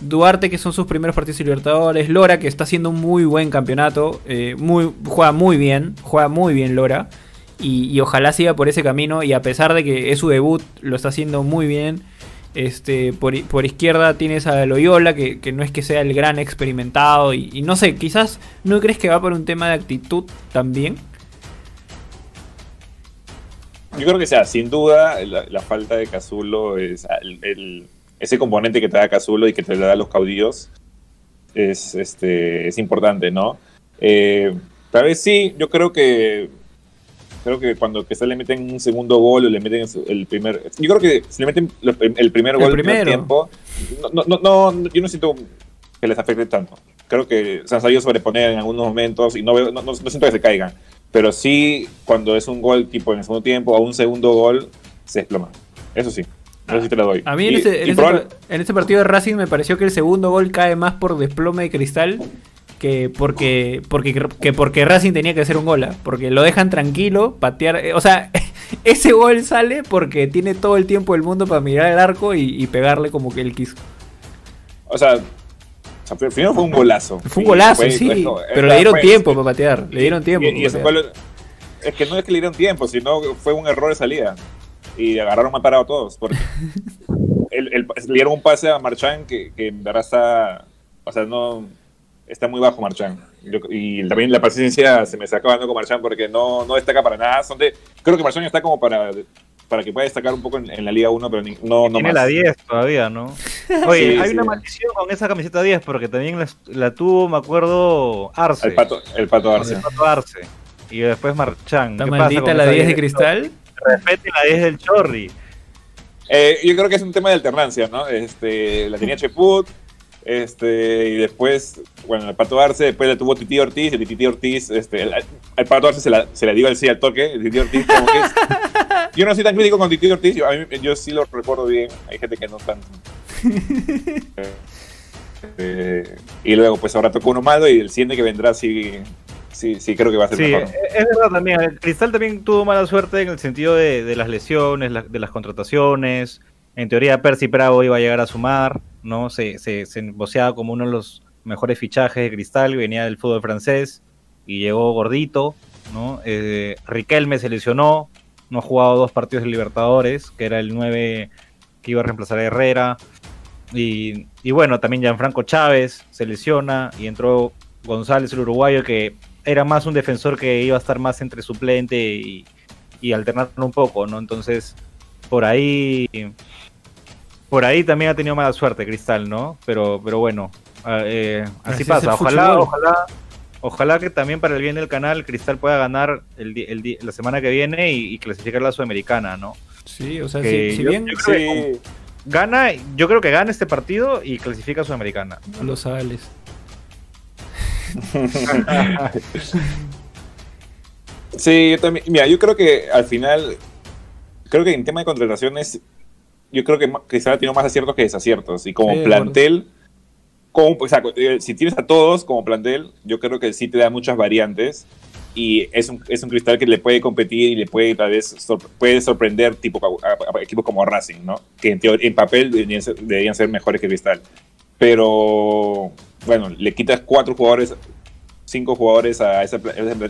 S1: Duarte que son sus primeros partidos en Libertadores, Lora que está haciendo un muy buen campeonato, eh, muy juega muy bien, juega muy bien Lora y, ojalá siga por ese camino y a pesar de que es su debut lo está haciendo muy bien. Este, por, por izquierda tienes a Loyola, que, que no es que sea el gran experimentado. Y, no sé, quizás no crees que va por un tema de actitud también.
S2: Yo creo que sea, sin duda, la, falta de Cazulo es el, ese componente que te da Cazulo y que te le da los caudillos es, este, es importante, ¿no? Eh, tal vez sí, yo creo que creo que cuando que se le meten un segundo gol o le meten el primer yo creo que si le meten el primer
S1: El
S2: gol en primer tiempo no, no, no, yo no siento que les afecte tanto. Creo que se han sabido sobreponer en algunos momentos y no, veo, no, no- no siento que se caigan. Pero sí cuando es un gol tipo en el segundo tiempo o un segundo gol se desploma. Eso sí. Eso sí te lo doy.
S1: A mí en,
S2: Y-
S1: en ese
S2: probable-
S1: pa- en ese partido de Racing me pareció que el segundo gol cae más por desplome de cristal que porque porque que porque Racing tenía que hacer un gol, ¿ah? porque lo dejan tranquilo, patear, eh, o sea, ese gol sale porque tiene todo el tiempo del mundo para mirar el arco y, y pegarle como que él quiso.
S2: O sea, o sea, primero fue un golazo.
S1: Fue un golazo,
S2: fue-
S1: sí,
S2: no,
S1: pero le dieron
S2: fue-
S1: tiempo para patear, le dieron tiempo.
S2: Y, y es que no es que le dieron tiempo, sino fue un error de salida. Y agarraron mal parado a todos. Porque el- el- le dieron un pase a Marchán que, que en verdad está. O sea, no. Está muy bajo Marchán. Y también la paciencia se me está acabando con Marchán porque no, no destaca para nada. Son de, creo que Marchán está como para, para que pueda destacar un poco en, en la Liga 1, pero ni- no, no
S3: Tiene
S2: más.
S3: la 10 todavía, ¿no? Oye,
S2: Sí,
S3: hay
S2: sí.
S3: una maldición con esa camiseta 10 porque también la, la tuvo, me acuerdo, Arce.
S2: El pato, el pato Arce.
S3: el Pato Arce. Y después Marchán.
S1: ¿Está
S3: ¿Qué
S1: maldita la
S3: esa
S1: 10 de
S3: 10?
S1: cristal?
S3: Respete la 10 del Chorri.
S2: Eh, yo creo que es un tema de alternancia, ¿no? Este, la tenía Cheput, este, y después, bueno, el Pato Arce, después la tuvo Titi Ortiz, y Titi Ortiz, este, el, el Pato Arce se la, se la dio al sí al toque, el Titi Ortiz como que es- Yo no soy tan crítico con Titi Ortiz, yo, a mí- yo sí lo recuerdo bien, hay gente que no tanto. Eh, y luego, pues ahora tocó uno malo y el siguiente que vendrá sí, sí, sí creo que va a ser
S3: Sí,
S2: mejor.
S3: es es verdad también. El Cristal también tuvo mala suerte en el sentido de, de las lesiones, la- de las contrataciones. En teoría, Percy Bravo iba a llegar a sumar, ¿no? Se, se, se voceaba como uno de los mejores fichajes de Cristal, venía del fútbol francés y llegó gordito, ¿no? Eh, Riquelme se lesionó, no ha jugado dos partidos de Libertadores, que era el 9 que iba a reemplazar a Herrera. Y, y bueno, también Gianfranco Chávez se lesiona y entró González, el uruguayo, que era más un defensor que iba a estar más entre suplente y, y alternando un poco, ¿no? Entonces, por ahí. Por ahí también ha tenido mala suerte Cristal, ¿no? Pero, pero bueno, ah, eh,
S1: Así
S3: pasa. Ojalá, ojalá, ojalá que también para el bien del canal Cristal pueda ganar el, el la semana que viene y, y clasificar la Sudamericana, ¿no?
S1: Sí, o sea,
S3: Que
S1: si, si
S3: yo-
S1: bien
S3: yo
S2: Sí,
S3: Gana, yo creo que gana este partido y clasifica a Sudamericana.
S1: los sales.
S2: Sí, yo también. Mira, yo creo que al final, creo que en tema de contrataciones, yo creo que quizá ha tenido más aciertos que desaciertos. Y como
S1: Sí,
S2: plantel, como, o sea, eh, si tienes a todos como plantel, yo creo que sí te da muchas variantes. Y es un, es un cristal que le puede competir y le puede tal vez sor- puede sorprender tipo a, a- a equipos como Racing, ¿no? Que en, en papel deberían ser, deberían ser mejores que Cristal. Pero bueno, le quitas cuatro jugadores, cinco jugadores a ese,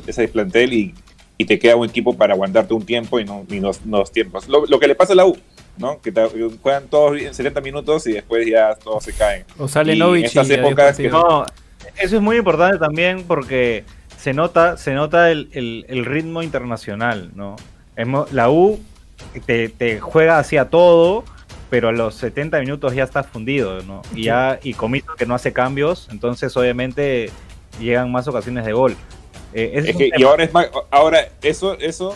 S2: ese- plantel y, y te queda un equipo para aguantarte un tiempo y no, y no, no dos tiempos. Lo, lo que le pasa a la U, ¿no? Que te- juegan todos bien 70 minutos y después ya todos se caen.
S1: O sale
S2: Y
S1: Novich
S2: en estas
S1: y
S2: épocas que.
S3: No, eso es muy importante también porque se nota, se nota el, el- el ritmo internacional, ¿no? La U te, te juega hacia todo, pero a los 70 minutos ya estás fundido, ¿no? Y ya, y Comito que no hace cambios, entonces obviamente llegan más ocasiones de gol. Eh,
S2: Es que, y ahora es más, ahora eso, eso,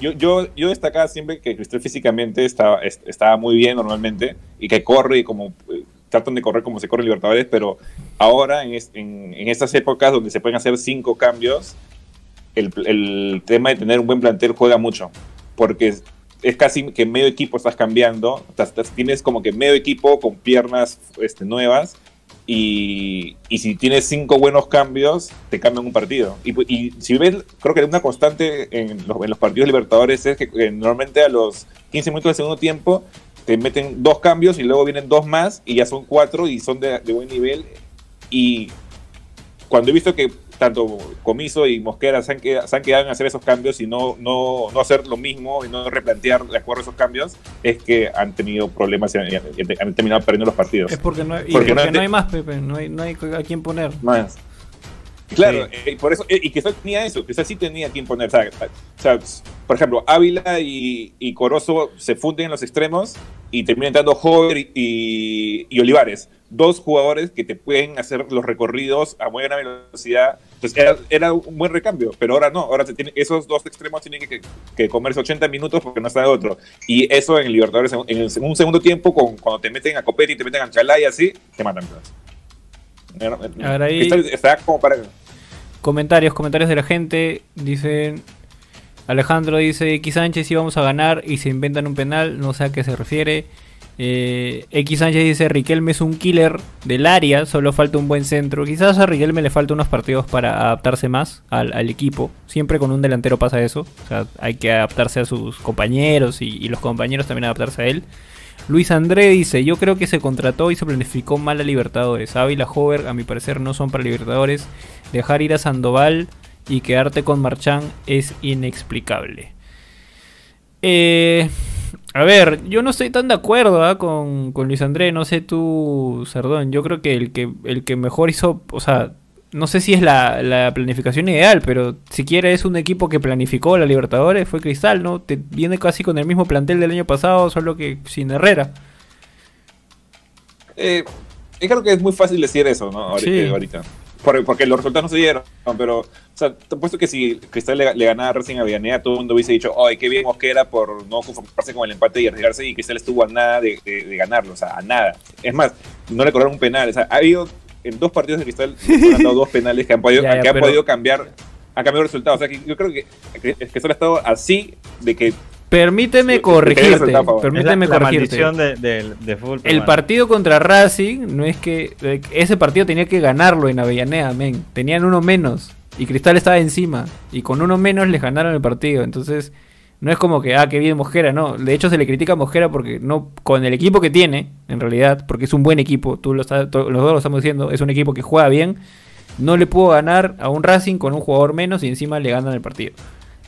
S2: yo, yo, yo destacaba siempre que Cristal físicamente estaba, es- estaba muy bien normalmente y que corre y como eh, tratan de correr como se corre en Libertadores, pero ahora en, en, estas épocas donde se pueden hacer cinco cambios, el, el tema de tener un buen plantel juega mucho, porque es, es casi que medio equipo estás cambiando, estás- estás- tienes como que medio equipo con piernas este, nuevas y, y si tienes cinco buenos cambios, te cambian un partido. Y, y si ves, creo que una constante en los, en los partidos libertadores es que eh, normalmente a los 15 minutos del segundo tiempo te meten dos cambios y luego vienen dos más y ya son cuatro y son de, de buen nivel. Y cuando he visto que tanto Comiso y Mosquera se han, quedado, se han quedado en hacer esos cambios y no, no, no hacer lo mismo y no replantear de acuerdo a esos cambios, es que han tenido problemas y han, y han terminado perdiendo los partidos.
S1: Es porque no, y
S2: Porque
S1: porque
S2: no
S1: no,
S2: hay-
S1: hay más, Pepe. No hay, no hay a quién poner.
S2: Más. Claro, eh, y por eso, eh, y Cristal tenía eso, Cristal sí tenía quien poner. O sea, o sea, por ejemplo, Ávila y, y Corozo se funden en los extremos y terminan entrando Hover y, y- y Olivares. Dos jugadores que te pueden hacer los recorridos a buena velocidad. Entonces era, era un buen recambio, pero ahora no. Ahora se tiene, esos dos extremos tienen que, que comerse 80 minutos porque no está de otro. Y eso en el Libertadores, en, el- en un segundo tiempo, con, cuando te meten a Copetti y te meten a Chalá y así, te matan. pues.
S1: Ahora ahí-
S2: Cristal está como para.
S1: Comentarios, comentarios de la gente. Dicen. Alejandro dice: X Sánchez íbamos a ganar y se inventan un penal. No sé a qué se refiere. Eh, X Sánchez dice: Riquelme es un killer del área. Solo falta un buen centro. Quizás a Riquelme le falta unos partidos para adaptarse más al, equipo. Siempre con un delantero pasa eso. O sea, hay que adaptarse a sus compañeros y, y los compañeros también adaptarse a él. Luis André dice, yo creo que se contrató y se planificó mal a Libertadores. Ávila Hover, a mi parecer, no son para Libertadores. Dejar ir a Sandoval y quedarte con Marchán es inexplicable. Eh, a ver, yo no estoy tan de acuerdo ¿ah? con, con Luis André, no sé tú, Sardón. Yo creo que el que, el que mejor hizo, o sea, no sé si es la, la planificación ideal, pero siquiera es un equipo que planificó la Libertadores, fue Cristal, ¿no? Te viene casi con el mismo plantel del año pasado, solo que sin Herrera.
S2: Eh, yo creo que es muy fácil decir eso, ¿no? Ahorita.
S1: Sí.
S2: ahorita. Por- porque los resultados no se dieron, pero, o sea, te apuesto que si Cristal le, le ganaba a Racing Avellaneda, todo el mundo hubiese dicho, ay, qué bien Mosquera por no conformarse con el empate y arriesgarse, y Cristal estuvo a nada de, de- de ganarlo, o sea, a nada. Es más, no le cobraron un penal, o sea, ha habido en dos partidos de Cristal, le han dado dos penales que han podido,
S1: Ya, ya,
S2: que han
S1: pero-
S2: podido cambiar, han cambiado el resultado. O sea, que yo creo que que Cristal ha estado así de que
S1: Permíteme corregirte, permíteme
S3: es la, la
S1: corregirte.
S3: maldición de, del- de fútbol
S1: El partido contra Racing no es que eh, ese partido tenía que ganarlo en Avellaneda, men. Tenían uno menos y Cristal estaba encima y con uno menos les ganaron el partido. Entonces no es como que ah qué bien Mosquera, no. De hecho se le critica a Mosquera porque no con el equipo que tiene en realidad, porque es un buen equipo. Tú lo estás, los dos lo estamos diciendo, es un equipo que juega bien. No le pudo ganar a un Racing con un jugador menos y encima le ganan el partido.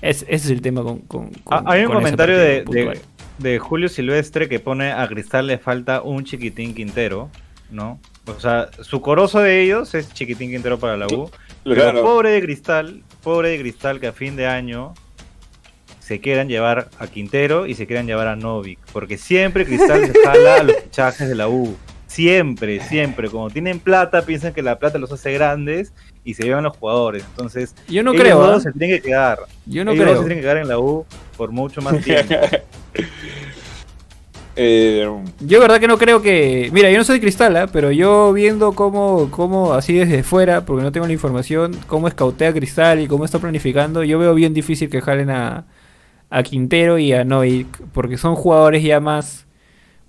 S1: Es, ese es el tema con. con-
S3: Ah,
S1: con-
S3: hay un
S1: con
S3: comentario de,
S1: puntual.
S3: de, de Julio Silvestre que pone a Cristal le falta un chiquitín Quintero, ¿no? O sea, su corozo de ellos es chiquitín Quintero para la U. Pero
S2: Claro.
S3: pobre de Cristal, pobre de Cristal que a fin de año se quieran llevar a Quintero y se quieran llevar a Novik. Porque siempre Cristal se jala a los fichajes de la U. Siempre, siempre. Como tienen plata, piensan que la plata los hace grandes y se llevan los jugadores. Entonces,
S1: Yo no
S3: ellos
S1: creo.
S3: dos
S1: ¿ah?
S3: se tienen que quedar.
S1: Yo no
S3: ellos dos
S1: creo.
S3: se tienen que quedar en la U por mucho más tiempo.
S2: eh,
S1: Yo verdad que no creo que... Mira, yo no soy de cristal, ¿ah? pero yo viendo cómo, cómo así desde fuera, porque no tengo la información, cómo escautea Cristal y cómo está planificando, yo veo bien difícil que jalen a, a Quintero y a Noik, porque son jugadores ya más,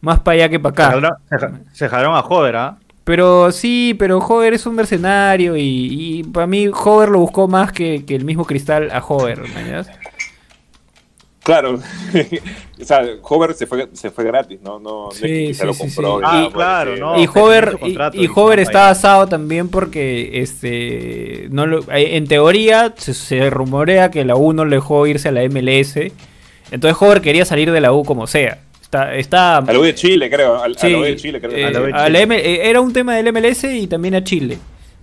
S1: más para allá que para acá.
S3: jalaron, se ja- se jalaron a Joder, ¿ah?
S1: Pero sí, pero Hover es un mercenario y, y para mí Hover lo buscó más que, que el mismo Cristal a Hover, ¿mañas?
S2: Claro, o sea, Hover se fue, se fue gratis, ¿no? no no es
S1: Sí,
S2: que se
S1: sí,
S2: lo
S1: sí,
S2: compró.
S1: sí.
S2: nada,
S3: Ah, claro,
S2: sí.
S3: no.
S1: y Hover,
S3: contrato
S1: y, y
S3: y
S1: Hover
S3: no
S1: está asado también porque este no lo, eh, en teoría se, se rumorea que la U no le dejó irse a la MLS. Entonces Hover quería salir de la U como sea. Está, está
S2: A la U de Chile, creo. A,
S1: sí,
S2: la U de Chile, creo.
S1: eh,
S3: A la U de
S1: a la
S3: Chile.
S1: M- eh, era un tema del MLS y también a Chile.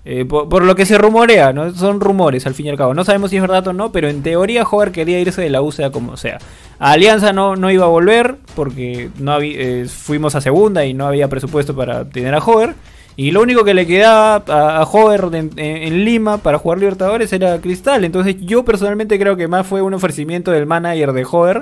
S1: Eh, por, por lo que se rumorea, ¿no? Son rumores al fin y al cabo. No sabemos si es verdad o no, pero en teoría Hover quería irse de la U sea como sea. A Alianza no, no iba a volver porque no eh, fuimos a segunda y no había presupuesto para tener a Hover. Y lo único que le quedaba a, a Hover de- en, en Lima para jugar Libertadores era Cristal. Entonces yo personalmente creo que más fue un ofrecimiento del manager de Hover.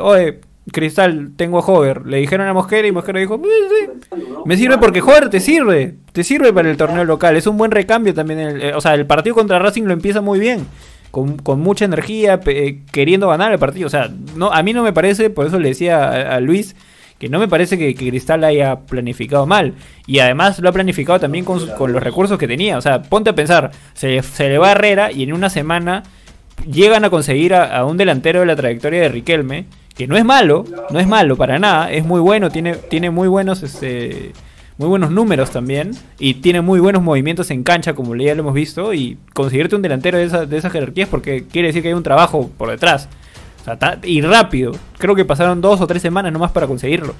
S1: oye, Cristal, tengo a Hover. Le dijeron a Mosquera y Mosquera dijo, "Eh, sí, me sirve porque Hover te sirve. Te sirve para el torneo local. Es un buen recambio también. el- eh, o sea, el partido contra Racing lo empieza muy bien. Con, con mucha energía, eh, queriendo ganar el partido. O sea, no, a mí no me parece, por eso le decía a, a Luis, que no me parece que, que Cristal haya planificado mal. Y además lo ha planificado también con, con los recursos que tenía. O sea, ponte a pensar, se, se le va a Herrera y en una semana llegan a conseguir a, a un delantero de la trayectoria de Riquelme, que no es malo, no es malo para nada, es muy bueno, tiene, tiene muy buenos este muy buenos números también y tiene muy buenos movimientos en cancha como ya lo hemos visto y conseguirte un delantero de esa, de esas jerarquías porque quiere decir que hay un trabajo por detrás. Y rápido. Creo que pasaron dos o tres semanas nomás para conseguirlo.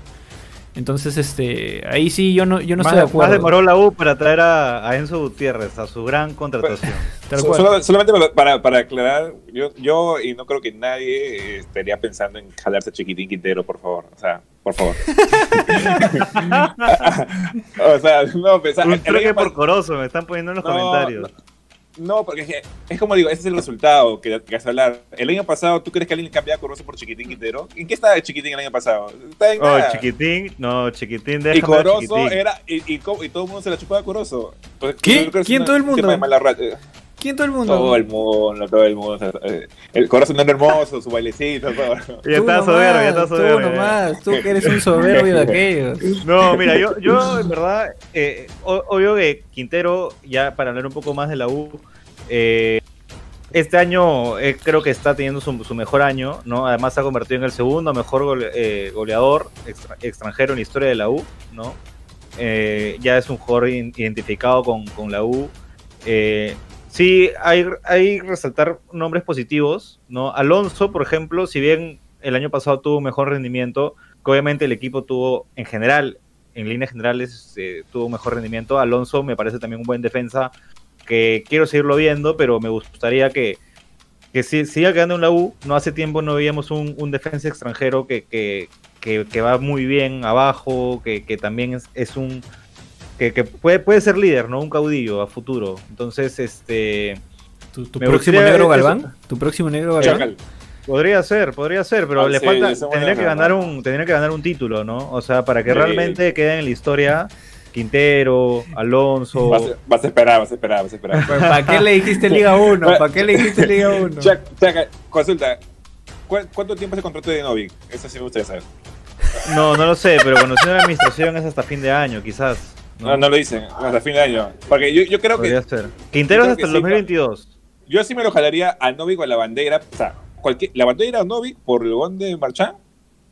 S1: Entonces, este, ahí sí yo no, yo no
S3: más,
S1: estoy de
S3: más
S1: acuerdo.
S3: demoró la U para traer a, a Enzo Gutiérrez, a su gran contratación.
S1: Tal
S2: So- solo- solamente para- para, aclarar, yo, yo y no creo que nadie eh, estaría pensando en jalarse a Chiquitín Quintero, por favor. O sea, por favor. o sea, no, pensar.
S3: Un
S2: el
S3: truque
S2: año
S3: por Corozo, me están poniendo en los
S2: No,
S3: comentarios.
S2: No, porque es, que- es como digo, ese es el resultado que, que vas a hablar. El año pasado, ¿tú crees que alguien cambiaba a Corozo por Chiquitín Quintero? ¿En qué estaba Chiquitín el año pasado? Está en
S3: Oh,
S2: nada.
S3: chiquitín, no, chiquitín,
S2: Y
S3: déjame
S2: Corozo
S3: chiquitín.
S2: era. Y, y, y todo el mundo se la chupaba a Corozo. Pues,
S1: ¿Quién
S2: una-
S1: todo el
S2: un
S1: mundo?
S2: mala
S1: ¿Quién todo el mundo?
S2: Todo el mundo, todo el mundo. eh, El no era hermoso, su bailecito, todo.
S3: Ya está soberbio, ya está soberbio.
S1: Tú nomás, tú que eres un soberbio de aquellos.
S3: No, mira, yo, yo en verdad, eh, obvio que Quintero, ya para hablar un poco más de la U, eh, este año eh, creo que está teniendo su, su mejor año, ¿no? Además se ha convertido en el segundo mejor gole- eh, goleador extra- extranjero en la historia de la U, ¿no? Eh, ya es un jugador in- identificado con, con la U. Eh, sí, hay, hay resaltar nombres positivos, ¿no? Alonso, por ejemplo, si bien el año pasado tuvo mejor rendimiento, que obviamente el equipo tuvo en general, en líneas generales, eh, tuvo mejor rendimiento. Alonso me parece también un buen defensa que quiero seguirlo viendo, pero me gustaría que, que si- siga quedando en la U. No hace tiempo no veíamos un, un defensa extranjero que, que, que- va muy bien abajo, que, que también es, es un... Que, que puede, puede ser líder, ¿no? Un caudillo a futuro. Entonces, este...
S1: ¿Tu, próximo negro
S3: eso.
S1: Galván? ¿Tu próximo negro Galván?
S2: Chacal.
S3: Podría ser, podría ser, pero
S2: Ah,
S3: le
S2: sí,
S3: falta, tendría que ganar
S2: gana.
S3: un, tendría que ganar un título, ¿no? O sea, para que
S2: Sí.
S3: realmente quede en la historia Quintero, Alonso.
S2: Vas, a- vas a esperar, vas a esperar, vas a esperar.
S1: ¿Para qué le dijiste Liga 1? ¿Para qué le dijiste Liga 1?
S2: Chac- Chaca, consulta. ¿cu- ¿Cuánto tiempo es el contrato de Novik? Eso sí me gustaría saber.
S3: No, no lo sé, pero conociendo la administración es hasta fin de año, quizás.
S2: No, no lo dicen, hasta fin de año. Porque yo, yo creo
S3: Podría
S2: que
S3: ser. Quintero es
S2: yo creo
S3: hasta el
S2: sí,
S3: 2022.
S2: yo sí me lo jalaría a Novik o a la bandera. O sea, cualquier, la bandera o Novik por el gol de Marchán,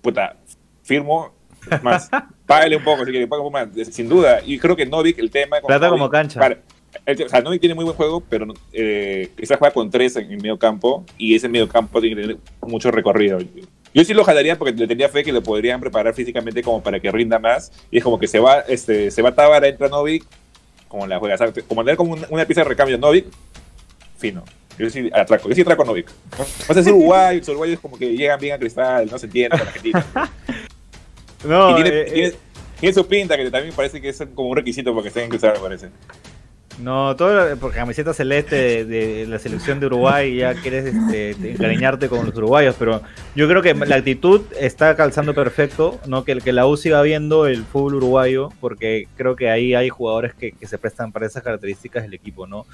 S2: puta, firmo más. págale un poco, si quiere, un poco más, sin duda. Y creo que Novik, el tema. con
S3: Plata
S2: Novik-
S3: como cancha.
S2: Para- el- o sea, Novik tiene muy buen juego, pero eh, quizás juega con tres en el medio campo y ese medio campo tiene que tener mucho recorrido. Yo sí lo jalaría porque le tenía fe que lo podrían preparar físicamente como para que rinda más. Y es como que se va, este, se va Tábara, entra Novik, como la juega. Como tener como una, una pieza de recambio Novik, fino. Yo sí atraco, yo sí atraco a Novik. ¿no? O sea, es uruguayo, los uruguayos como que llegan bien a cristal, no se entienden con Argentina.
S3: No,
S2: y tiene,
S3: eh,
S2: tiene-
S3: eh,
S2: tiene su pinta, que también parece que es como un requisito para que estén en cristal, me parece.
S3: No, todo porque camiseta celeste de, de la selección de Uruguay ya quieres este, encariñarte con los uruguayos, pero yo creo que la actitud está calzando perfecto, no que, que la U siga viendo el fútbol uruguayo, porque creo que ahí hay jugadores que, que se prestan para esas características del equipo, ¿no?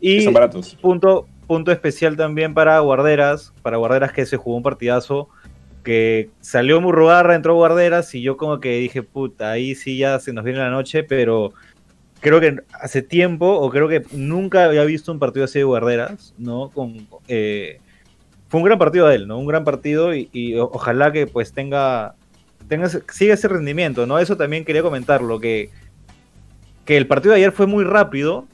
S3: Y
S2: son baratos.
S3: punto, punto especial también para Guarderas, para Guarderas que se jugó un partidazo, que salió Murrugarra, entró Guarderas y yo como que dije, puta, ahí sí ya se nos viene la noche, pero creo que hace tiempo, o creo que nunca había visto un partido así de Guarderas, ¿no? Con, eh, fue un gran partido de él, ¿no? Un gran partido y, ojalá que pues tenga, tenga siga ese rendimiento, ¿no? Eso también quería comentarlo, que que el partido de ayer fue muy rápido,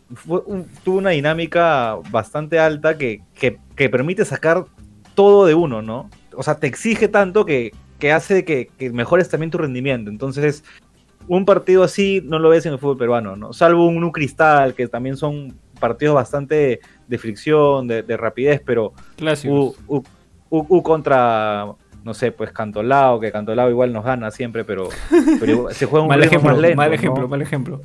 S3: tuvo una dinámica bastante alta que, que- que permite sacar todo de uno, ¿no? O sea, te exige tanto que, que hace que, que mejores también tu rendimiento. Entonces, un partido así no lo ves en el fútbol peruano, ¿no? Salvo un, un cristal, que también son partidos bastante de fricción, de, de rapidez, pero. U, U- U- U contra, no sé, pues Cantolao, que Cantolao igual nos gana siempre, pero, pero se juega un
S1: mal ejemplo,
S3: más lento,
S1: mal
S3: ¿no?
S1: ejemplo, mal ejemplo.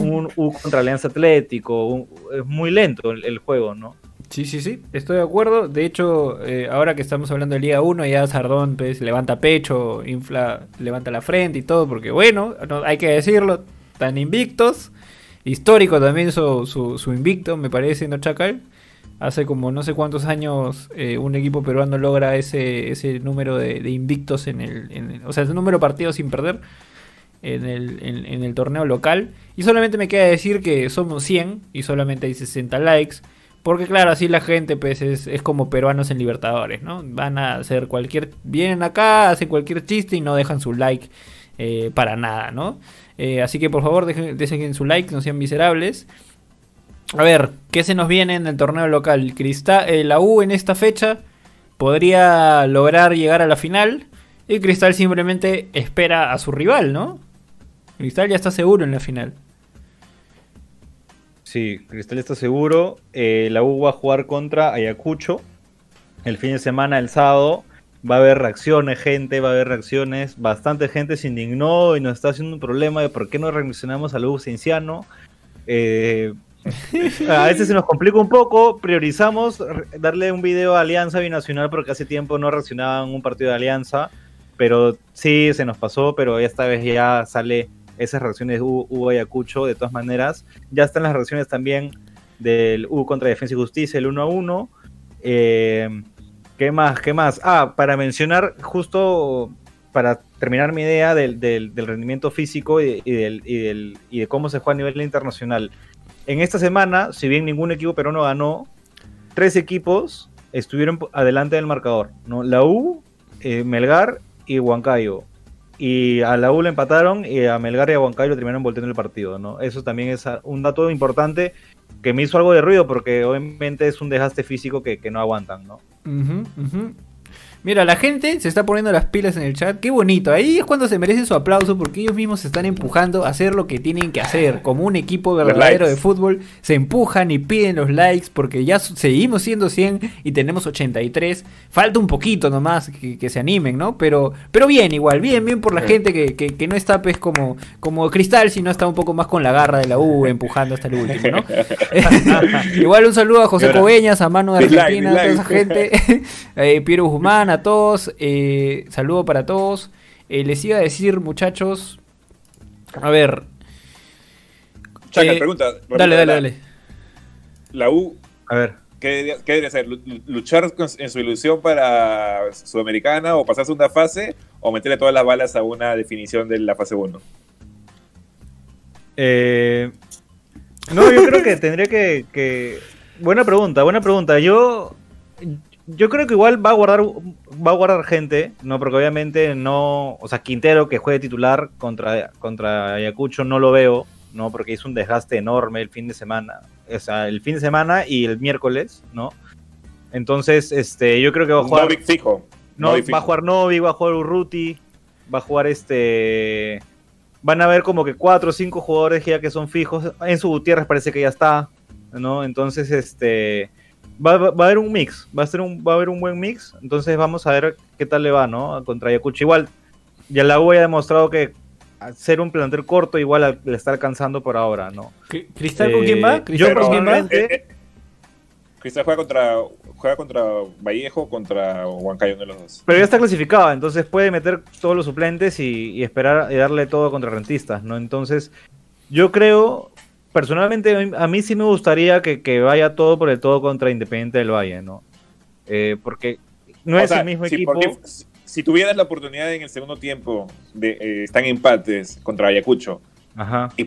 S3: Un U contra Alianza Atlético, un- es muy lento el, el juego, ¿no?
S1: Sí, sí, sí, estoy de acuerdo. De hecho, eh, ahora que estamos hablando de Liga 1, ya Sardón pues, levanta pecho, infla, levanta la frente y todo, porque bueno, no, hay que decirlo, tan invictos. Histórico también su, su, su invicto, me parece, ¿no, Chacal? Hace como no sé cuántos años eh, un equipo peruano logra ese, ese número de, de invictos en el, en el- O sea, ese número de partidos sin perder en el, en, en el torneo local. Y solamente me queda decir que somos 100 y solamente hay 60 likes. Porque claro, así la gente pues es, es como peruanos en Libertadores, ¿no? Van a hacer cualquier... Vienen acá, hacen cualquier chiste y no dejan su like eh, para nada, ¿no? Eh, así que por favor dejen, dejen su like, no sean miserables. A ver, ¿qué se nos viene en el torneo local? Cristal, eh, la U en esta fecha podría lograr llegar a la final y Cristal simplemente espera a su rival, ¿no? Cristal ya está seguro en la final.
S3: Sí, Cristal está seguro. Eh, la U va a jugar contra Ayacucho el fin de semana, el sábado. Va a haber reacciones, gente, va a haber reacciones. Bastante gente se indignó y nos está haciendo un problema de por qué no reaccionamos a la U Cienciano. Eh, a veces se nos complica un poco. Priorizamos darle un video a Alianza Binacional porque hace tiempo no reaccionaban un partido de Alianza. Pero sí, se nos pasó, pero esta vez ya sale esas reacciones U, U Ayacucho de todas maneras. Ya están las reacciones también del U contra Defensa y Justicia, el 1 a 1. Eh, ¿Qué más? ¿Qué más? Ah, para mencionar, justo para terminar mi idea del, del- rendimiento físico y, y del- y de cómo se juega a nivel internacional. En esta semana, si bien ningún equipo peruano ganó, tres equipos estuvieron adelante del marcador. ¿no? La U, eh, Melgar y Huancayo. Y a la U le empataron y a Melgar y a Huancayo terminaron volteando el partido. ¿no? Eso también es un dato importante que me hizo algo de ruido porque obviamente es un desgaste físico que, que no aguantan. ¿no?
S1: Mira, la gente se está poniendo las pilas en el chat. Qué bonito. Ahí es cuando se merece su aplauso porque ellos mismos se están empujando a hacer lo que tienen que hacer. Como un equipo verdadero de fútbol, se empujan y piden los likes porque ya seguimos siendo 100 y tenemos 83. Falta un poquito nomás que, que se animen, ¿no? Pero, pero bien, igual, bien, bien por la gente que, que- que no está pues como, como cristal, sino está un poco más con la garra de la U empujando hasta el último, ¿no? igual un saludo a José Coveñas, a Manu de
S2: Dislike,
S1: Argentina, a toda esa gente. eh, Piero Guzmán, a todos. Eh, saludo para todos. Eh, les iba a decir, muchachos. A ver.
S2: Chaca,
S1: eh,
S2: pregunta.
S1: Dale, dale,
S2: la-
S1: dale.
S2: La U,
S3: A ver.
S2: ¿qué debería, qué debería hacer? ¿Lu- ¿Luchar con- en su ilusión para Sudamericana o pasar segunda fase? ¿O meterle todas las balas a una definición de la fase 1?
S3: Eh, no, yo creo que tendría que, que- Buena pregunta, buena pregunta. Yo, yo creo que igual va a guardar, va a guardar gente, no, porque obviamente no, o sea, Quintero que juegue titular contra contra Ayacucho no lo veo, no, porque hizo un desgaste enorme el fin de semana, o sea, el fin de semana y el miércoles, no. Entonces, este, yo creo que va a jugar.
S2: Novik fijo.
S3: No,
S2: Novik
S3: va a jugar Novi, va a jugar Urruti, va a jugar este. Van a haber como que cuatro o cinco jugadores ya que son fijos. En su Gutiérrez parece que ya está, ¿no? Entonces, este. Va, va- va a haber un mix, va a, ser un, va a haber un buen mix. Entonces, vamos a ver qué tal le va, ¿no? Contra Ayacucho. Igual, ya la U ya ha demostrado que ser un plantel corto, igual al- le está alcanzando por ahora, ¿no?
S1: Cri- ¿Cristal con quién
S3: Eh,
S1: va?
S3: yo
S1: ¿Cristal con quién va?
S2: Eh, eh, Cristal juega contra, juega contra Vallejo o contra Huancayo, uno de los dos.
S3: Pero ya está clasificado, entonces puede meter todos los suplentes y, y esperar y darle todo contra rentistas, ¿no? Entonces, yo creo, personalmente, a mí- sí me gustaría que, que vaya todo por el todo contra Independiente del Valle, ¿no? Eh, porque no
S2: O
S3: es
S2: sea,
S3: el mismo
S2: si,
S3: equipo.
S2: porque si- si tuvieras la oportunidad en el segundo tiempo de eh, están empates contra Ayacucho
S3: Ajá.
S2: y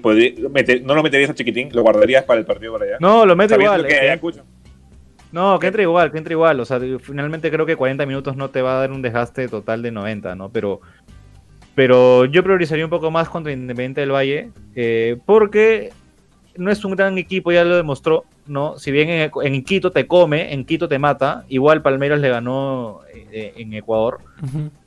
S2: meter- no lo meterías a Chiquitín, lo guardarías para el partido por allá.
S3: No, lo meto igual.
S2: que
S3: eh,
S2: Ayacucho.
S3: No, que entre igual, que entre igual. O sea, finalmente creo que 40 minutos no te va a dar un desgaste total de 90, ¿no? Pero, pero yo priorizaría un poco más contra Independiente del Valle, eh, porque no es un gran equipo, ya lo demostró, ¿no? Si bien en, en Quito te come, en Quito te mata, igual Palmeiras le ganó eh, en Ecuador.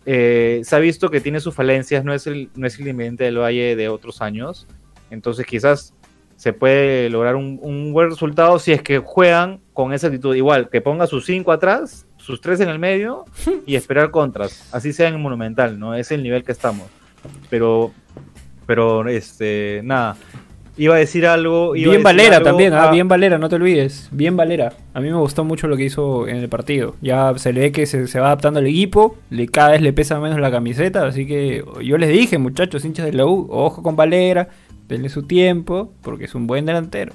S3: Eh, se ha visto que tiene sus falencias, no es el, no es el del Valle de otros años. Entonces quizás se puede lograr un, un buen resultado si es que juegan con esa actitud. Igual, que ponga sus cinco atrás, sus tres en el medio y esperar contras. Así sea en Monumental, ¿no? Es el nivel que estamos. Pero, pero, este, nada. Iba a decir algo. iba a
S1: Bien
S3: decir
S1: Valera
S3: algo-
S1: también, ah,
S3: ah,
S1: bien Valera, no te olvides. Bien Valera. A mí me gustó mucho lo que hizo en el partido. Ya se le ve que se, se va adaptando al equipo, le, cada vez le pesa menos la camiseta, así que yo les dije, muchachos, hinchas de la U, ojo con Valera, denle su tiempo, porque es un buen delantero.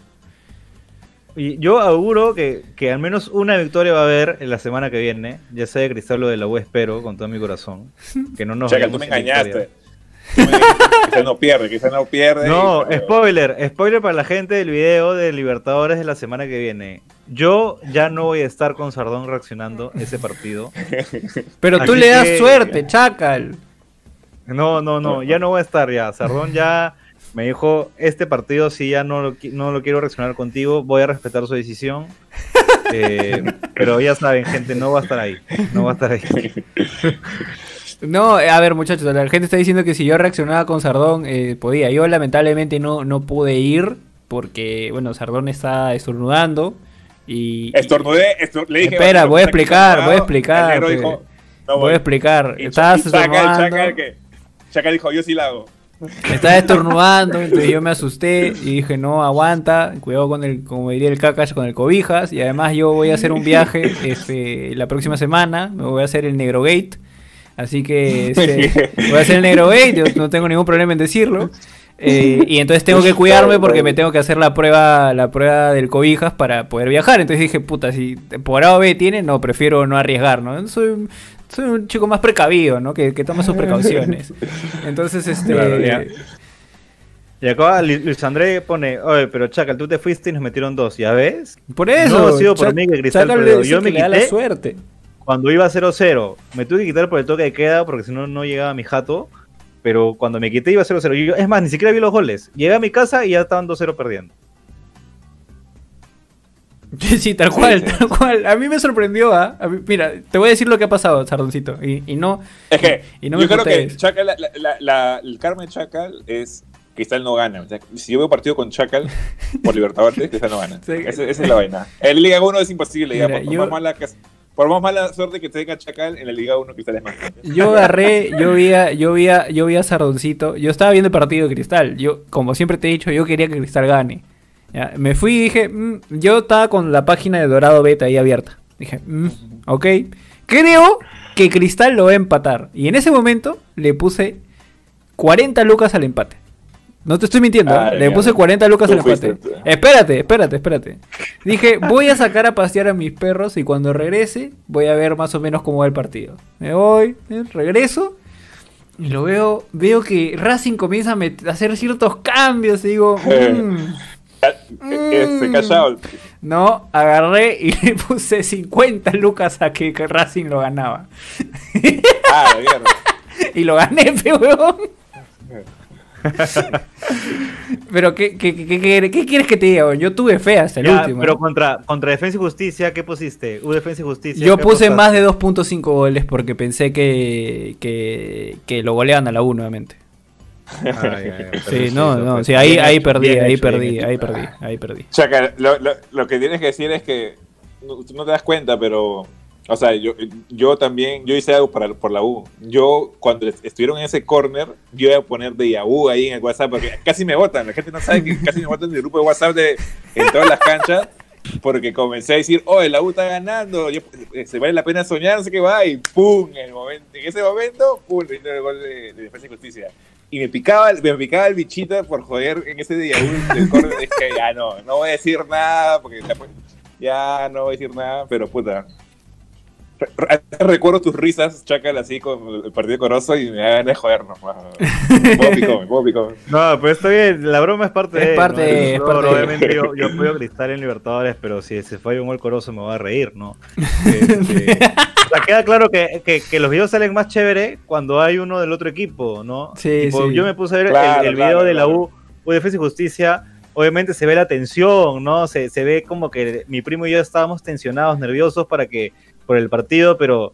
S3: Y yo auguro que, que al menos una victoria va a haber en la semana que viene. Ya sea de Cristal o de la U, espero, con todo mi corazón. Que no nos
S2: Chacal, tú
S3: vayamos
S2: me
S3: sin victoria.
S2: Quizás no pierde, quizás no pierde.
S3: No,
S2: y-
S3: spoiler, spoiler para la gente del video de Libertadores de la semana que viene. Yo ya no voy a estar con Sardón reaccionando ese partido.
S1: Pero tú le das
S3: que-
S1: suerte, chacal.
S3: No, no, no, ya no voy a estar ya. Sardón ya me dijo, este partido si ya no lo, no lo quiero reaccionar contigo, voy a respetar su decisión. Eh, pero ya saben, gente, no va a estar ahí. No va a estar ahí.
S1: No, a ver, muchachos, la gente está diciendo que si yo reaccionaba con Sardón, eh, podía. Yo lamentablemente no, no pude ir porque, bueno, Sardón está estornudando y...
S2: Estornudé, estor- le dije.
S1: Espera,
S2: "Vamos,
S1: voy a explicar,
S2: sentado".
S1: voy a explicar,
S2: El negro dijo, "No
S1: voy
S2: voy".
S1: a explicar.
S2: Chacal, Chacal, que- Chacal dijo, yo sí la hago.
S1: Estaba estornudando, entonces yo me asusté y dije, no, aguanta, cuidado con el, como diría el Kakash, con el cobijas. Y además yo voy a hacer un viaje este, la próxima semana, me voy a hacer el Negro Gate. Así que este, voy a hacer el Negro Gate, yo no tengo ningún problema en decirlo. Eh, y entonces tengo que cuidarme porque me tengo que hacer la prueba la prueba del cobijas para poder viajar. Entonces dije, puta, si por A o B tiene, no, prefiero no arriesgar, ¿no? Soy, soy un chico más precavido, ¿no? Que, que toma sus precauciones. Entonces, este...
S3: Claro, ya. Y acá Lu- Luis André pone, oye, pero Chacal, tú te fuiste y nos metieron dos, ¿ya ves?
S1: Por eso.
S3: No ha sido por mí que Cristal
S1: Chacal
S3: perdió. Yo me
S1: da la
S3: quité.
S1: suerte.
S3: Cuando iba 0-0, me tuve que quitar por el toque de queda porque si no, no llegaba a mi jato. Pero cuando me quité iba 0-0. Y yo- Es más, ni siquiera vi los goles. Llegué a mi casa y ya estaban 2-0 perdiendo.
S1: Sí, tal cual,
S2: Sí, sí.
S1: tal cual. A mí me sorprendió, ¿ah? A Mira, te voy a decir lo que ha pasado, Sardoncito. Y, y no.
S2: Es que
S1: Y no
S2: yo
S1: me
S2: creo que. Chacal, la, la- la- la- el karma de Chacal es Cristal no gana. O sea, si yo veo partido con Chacal por Libertadores, Cristal no gana.
S1: Sí.
S2: Esa, esa es la vaina. En la Liga 1 es imposible. ya,
S1: Mira,
S2: por,
S1: yo-
S2: más mala, que- por más mala suerte que tenga Chacal, en la Liga 1 Cristal es más.
S1: Yo agarré, yo vi a, yo vi yo vi a Sardoncito. Yo estaba viendo el partido de Cristal. Yo, como siempre te he dicho, yo quería que Cristal gane. Me fui y dije, mm, yo estaba con la página de Dorado Beta ahí abierta. Dije, mm, ok. Creo que Cristal lo va a empatar. Y en ese momento le puse 40 lucas al empate. No te estoy mintiendo, ¿eh?
S2: Ay,
S1: le puse
S2: mierda.
S1: 40 lucas al empate.
S2: tú.
S1: Espérate, espérate, espérate. Dije, voy a sacar a pasear a mis perros y cuando regrese voy a ver más o menos cómo va el partido. Me voy, ¿eh? regreso y lo veo, veo que Racing comienza a, hacer ciertos cambios y digo, mm,
S2: Este, callado.
S1: no, agarré y le puse 50 lucas a que, Racing lo ganaba.
S2: Ah.
S1: Y lo gané, huevón. Pero ¿qué, qué, qué, qué quiere- qué quieres que te diga? Yo tuve fe hasta el
S3: Ya,
S1: último.
S3: pero contra, contra Defensa y Justicia, ¿qué pusiste? ¿U Defensa y Justicia?
S1: Yo
S3: ¿qué
S1: puse
S3: apostaste?
S1: más de 2.5 goles porque pensé que, que, que lo goleaban a la 1 nuevamente.
S3: Ah, ya, ya, pero
S1: Sí, no, no,
S3: pues,
S1: sí, ahí, ahí perdí, ahí
S3: hecho,
S1: perdí, ahí perdí, ahí perdí.
S2: Lo, lo, lo que tienes que decir es que no, tú no te das cuenta, pero, o sea, yo, yo también, yo hice algo para, por la U. Yo, cuando est- estuvieron en ese corner, yo iba a poner de Yahoo ahí en el WhatsApp, porque casi me votan. La gente no sabe que casi me votan del grupo de WhatsApp de, en todas las canchas, porque comencé a decir, oh, la U está ganando, yo- eh, se vale la pena soñar, no sé qué va, y pum, en, el momento, en ese momento, pum, le el gol de, de Defensa y Justicia. Y me picaba, me picaba el bichito por joder en ese día del corner. Es que ya no, no voy a decir nada, porque ya, pues, ya no voy a decir nada, pero puta. Re- re- Recuerdo tus risas, Chacal, así con el partido de Corozo y me da ganas de jodernos. Me puedo picar, me puedo picar.
S3: No, pues está bien, la broma es parte
S1: Es
S3: de.
S1: parte
S3: ¿no?
S1: es
S3: Yo,
S1: parte de-
S3: Obviamente yo, yo apoyo a Cristal en Libertadores, pero si se fue un gol coroso me voy a reír, ¿no? Este, o sea, queda claro que, que, que los videos salen más chévere cuando hay uno del otro equipo, ¿no?
S1: Sí,
S3: Tipo,
S1: sí.
S3: Yo me puse a ver el-
S2: Claro,
S3: el, video
S2: claro,
S3: de la. U, U Defensa y Justicia. Obviamente se ve la tensión, ¿no? Se, se ve como que mi primo y yo estábamos tensionados, nerviosos para que por el partido, pero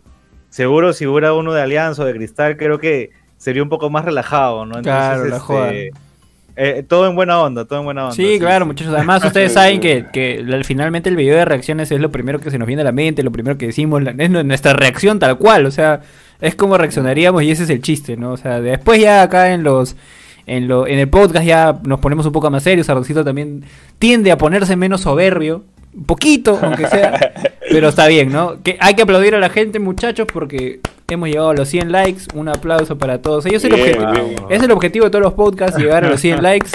S3: seguro si hubiera uno de Alianza o de Cristal, creo que sería un poco más relajado, ¿no?
S1: Claro, la joda.
S3: eh, todo en buena onda, todo en buena onda.
S1: Sí, claro, muchachos. Además, ustedes saben que, que finalmente el video de reacciones es lo primero que se nos viene a la mente, lo primero que decimos, es nu- nuestra reacción tal cual. O sea, es como reaccionaríamos y ese es el chiste, ¿no? O sea, después ya acá en los. En, lo, en el podcast ya nos ponemos un poco más serios. Sardoncito también tiende a ponerse menos soberbio. Poquito, aunque sea. pero está bien, ¿no? Que hay que aplaudir a la gente, muchachos, porque hemos llegado a los 100 likes. Un aplauso para todos ellos. Es el
S2: Bien,
S1: objetivo-
S2: bien.
S1: es el objetivo de todos los podcasts, llegar a los 100 likes.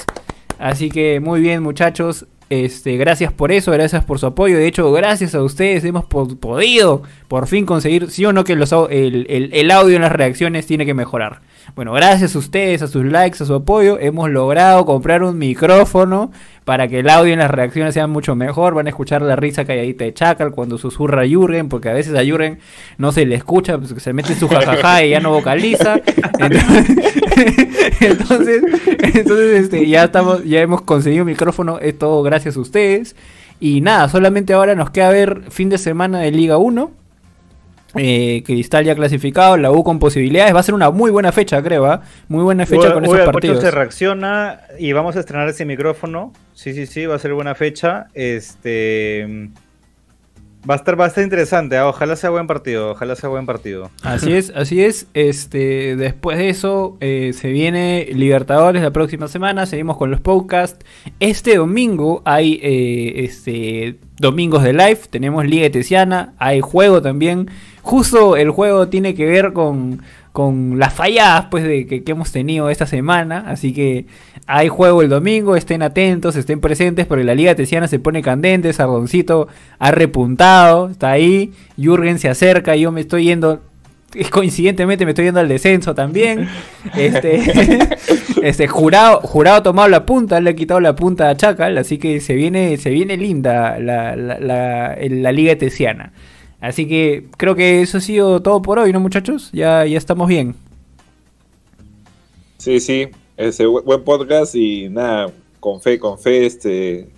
S1: Así que muy bien, muchachos. Este, gracias por eso, gracias por su apoyo. De hecho, gracias a ustedes hemos po- podido por fin conseguir, sí o no, que los, el- el audio en las reacciones tiene que mejorar. Bueno, gracias a ustedes, a sus likes, a su apoyo, hemos logrado comprar un micrófono para que el audio en las reacciones sea mucho mejor. Van a escuchar la risa calladita de Chacal cuando susurra Jürgen, porque a veces a Jürgen no se le escucha, pues, se mete su jajaja y ya no vocaliza. Entonces, entonces, entonces, este, ya estamos, ya hemos conseguido un micrófono, es todo gracias a ustedes. Y nada, solamente ahora nos queda ver fin de semana de Liga 1. Eh, Cristal ya clasificado, la U con posibilidades. Va a ser una muy buena fecha, creo. ¿ah? Muy buena fecha
S3: Hoy-
S1: con esos
S3: ocho
S1: partidos.
S3: se reacciona y vamos a estrenar ese micrófono. Sí, sí, sí, va a ser buena fecha. Este va a estar, va a estar interesante. ah, Ojalá sea buen partido. Ojalá sea buen partido.
S1: Así es, así es. Este, después de eso eh, se viene Libertadores la próxima semana. Seguimos con los podcasts. Este domingo hay eh, este domingos de live. Tenemos Liga Etesiana. Hay juego también. Justo el juego tiene que ver con, con las falladas pues de que, que hemos tenido esta semana. Así que hay juego el domingo. Estén atentos, estén presentes porque la Liga Etesiana se pone candente. Sardoncito ha repuntado. Está ahí. Jürgen se acerca. Yo me estoy yendo coincidentemente me estoy yendo al descenso también. Este, este jurado, jurado ha tomado la punta, le ha quitado la punta a Chacal, así que se viene, se viene linda la, la, la- el- la liga etesiana. Así que creo que eso ha sido todo por hoy, ¿no muchachos? Ya, ya estamos bien.
S2: Sí, sí, ese bu- buen podcast y nada, con fe, con fe, este...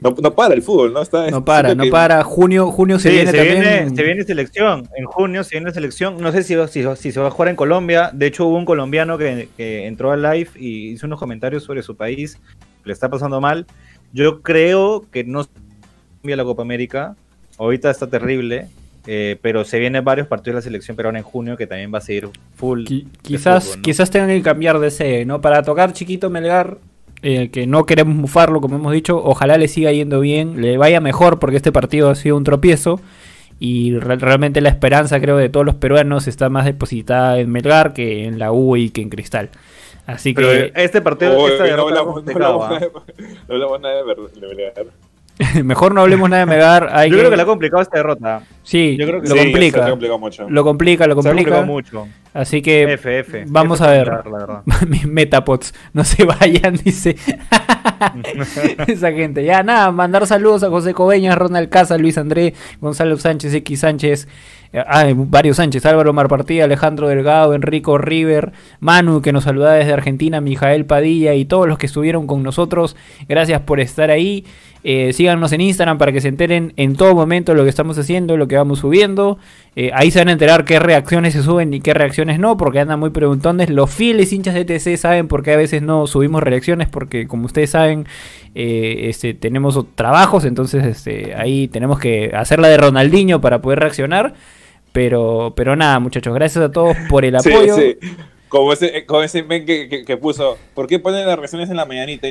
S2: No, no para el fútbol, ¿no? Está,
S1: No para, no
S2: que-
S1: para. Junio, junio se
S3: Sí,
S1: viene
S3: se,
S1: también.
S3: viene, se viene selección. En junio se viene selección. No sé si, si, si se va a jugar en Colombia. De hecho, hubo un colombiano que, que entró al live y hizo unos comentarios sobre su país. Le está pasando mal. Yo creo que no se la Copa América. Ahorita está terrible. Eh, pero se vienen varios partidos de la selección peruana en junio que también va a seguir full.
S1: Quizás,
S3: fútbol, ¿no?
S1: quizás tengan que cambiar de sede, ¿no? Para tocar chiquito Melgar, eh, que no queremos mufarlo, como hemos dicho, ojalá le siga yendo bien, le vaya mejor, porque este partido ha sido un tropiezo. Y re- realmente la esperanza, creo, de todos los peruanos está más depositada en Melgar que en la U y que en Cristal. Así
S3: Pero
S1: que
S3: este partido,
S2: Oye,
S3: esta
S2: no hablamos, no hablamos nada de- no hablamos nada de ver- de Melgar.
S1: mejor no hablemos nada de Melgar. Hay
S3: Yo
S1: que-
S3: creo que le ha complicado esta derrota.
S1: Sí,
S3: yo creo que
S1: lo
S2: Sí,
S1: complica.
S2: mucho.
S1: Lo complica, lo complica.
S3: complicado mucho.
S1: Así que
S3: F, F.
S1: vamos
S3: F
S1: a ver.
S3: la.
S1: Mis metapods, no se vayan, dice. Esa gente. Ya nada, mandar saludos a José Coveñas, Ronald Casa, Luis André, Gonzalo Sánchez, X Sánchez, eh, ah, varios Sánchez, Álvaro Marpartía, Alejandro Delgado, Enrico River, Manu que nos saluda desde Argentina, Mijael Padilla y todos los que estuvieron con nosotros. Gracias por estar ahí. Eh, síganos en Instagram para que se enteren en todo momento lo que estamos haciendo, lo que vamos subiendo. Eh, ahí se van a enterar qué reacciones se suben y qué reacciones no, porque andan muy preguntones. Los fieles hinchas de TC saben por qué a veces no subimos reacciones, porque como ustedes saben, eh, este, tenemos trabajos, entonces este, ahí tenemos que hacer la de Ronaldinho para poder reaccionar. Pero, pero nada, muchachos, gracias a todos por el
S2: Sí,
S1: apoyo.
S2: sí. Como ese, como ese men que, que, que puso, ¿por qué ponen las reacciones en la mañanita?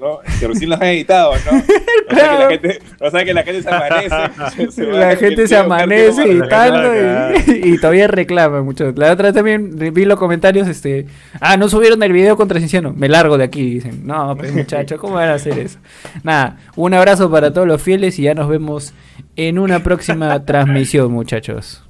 S2: ¿No? Que recién las han editado, ¿no? O sea que la gente, o sea que la gente se amanece. se
S1: La gente se amanece editando y, y todavía reclama mucho. La otra vez también vi los comentarios, este, ah, no subieron el video contra Cinciano, me largo de aquí, dicen. No, pues muchachos, ¿cómo van a hacer eso? Nada, un abrazo para todos los fieles y ya nos vemos en una próxima transmisión, muchachos.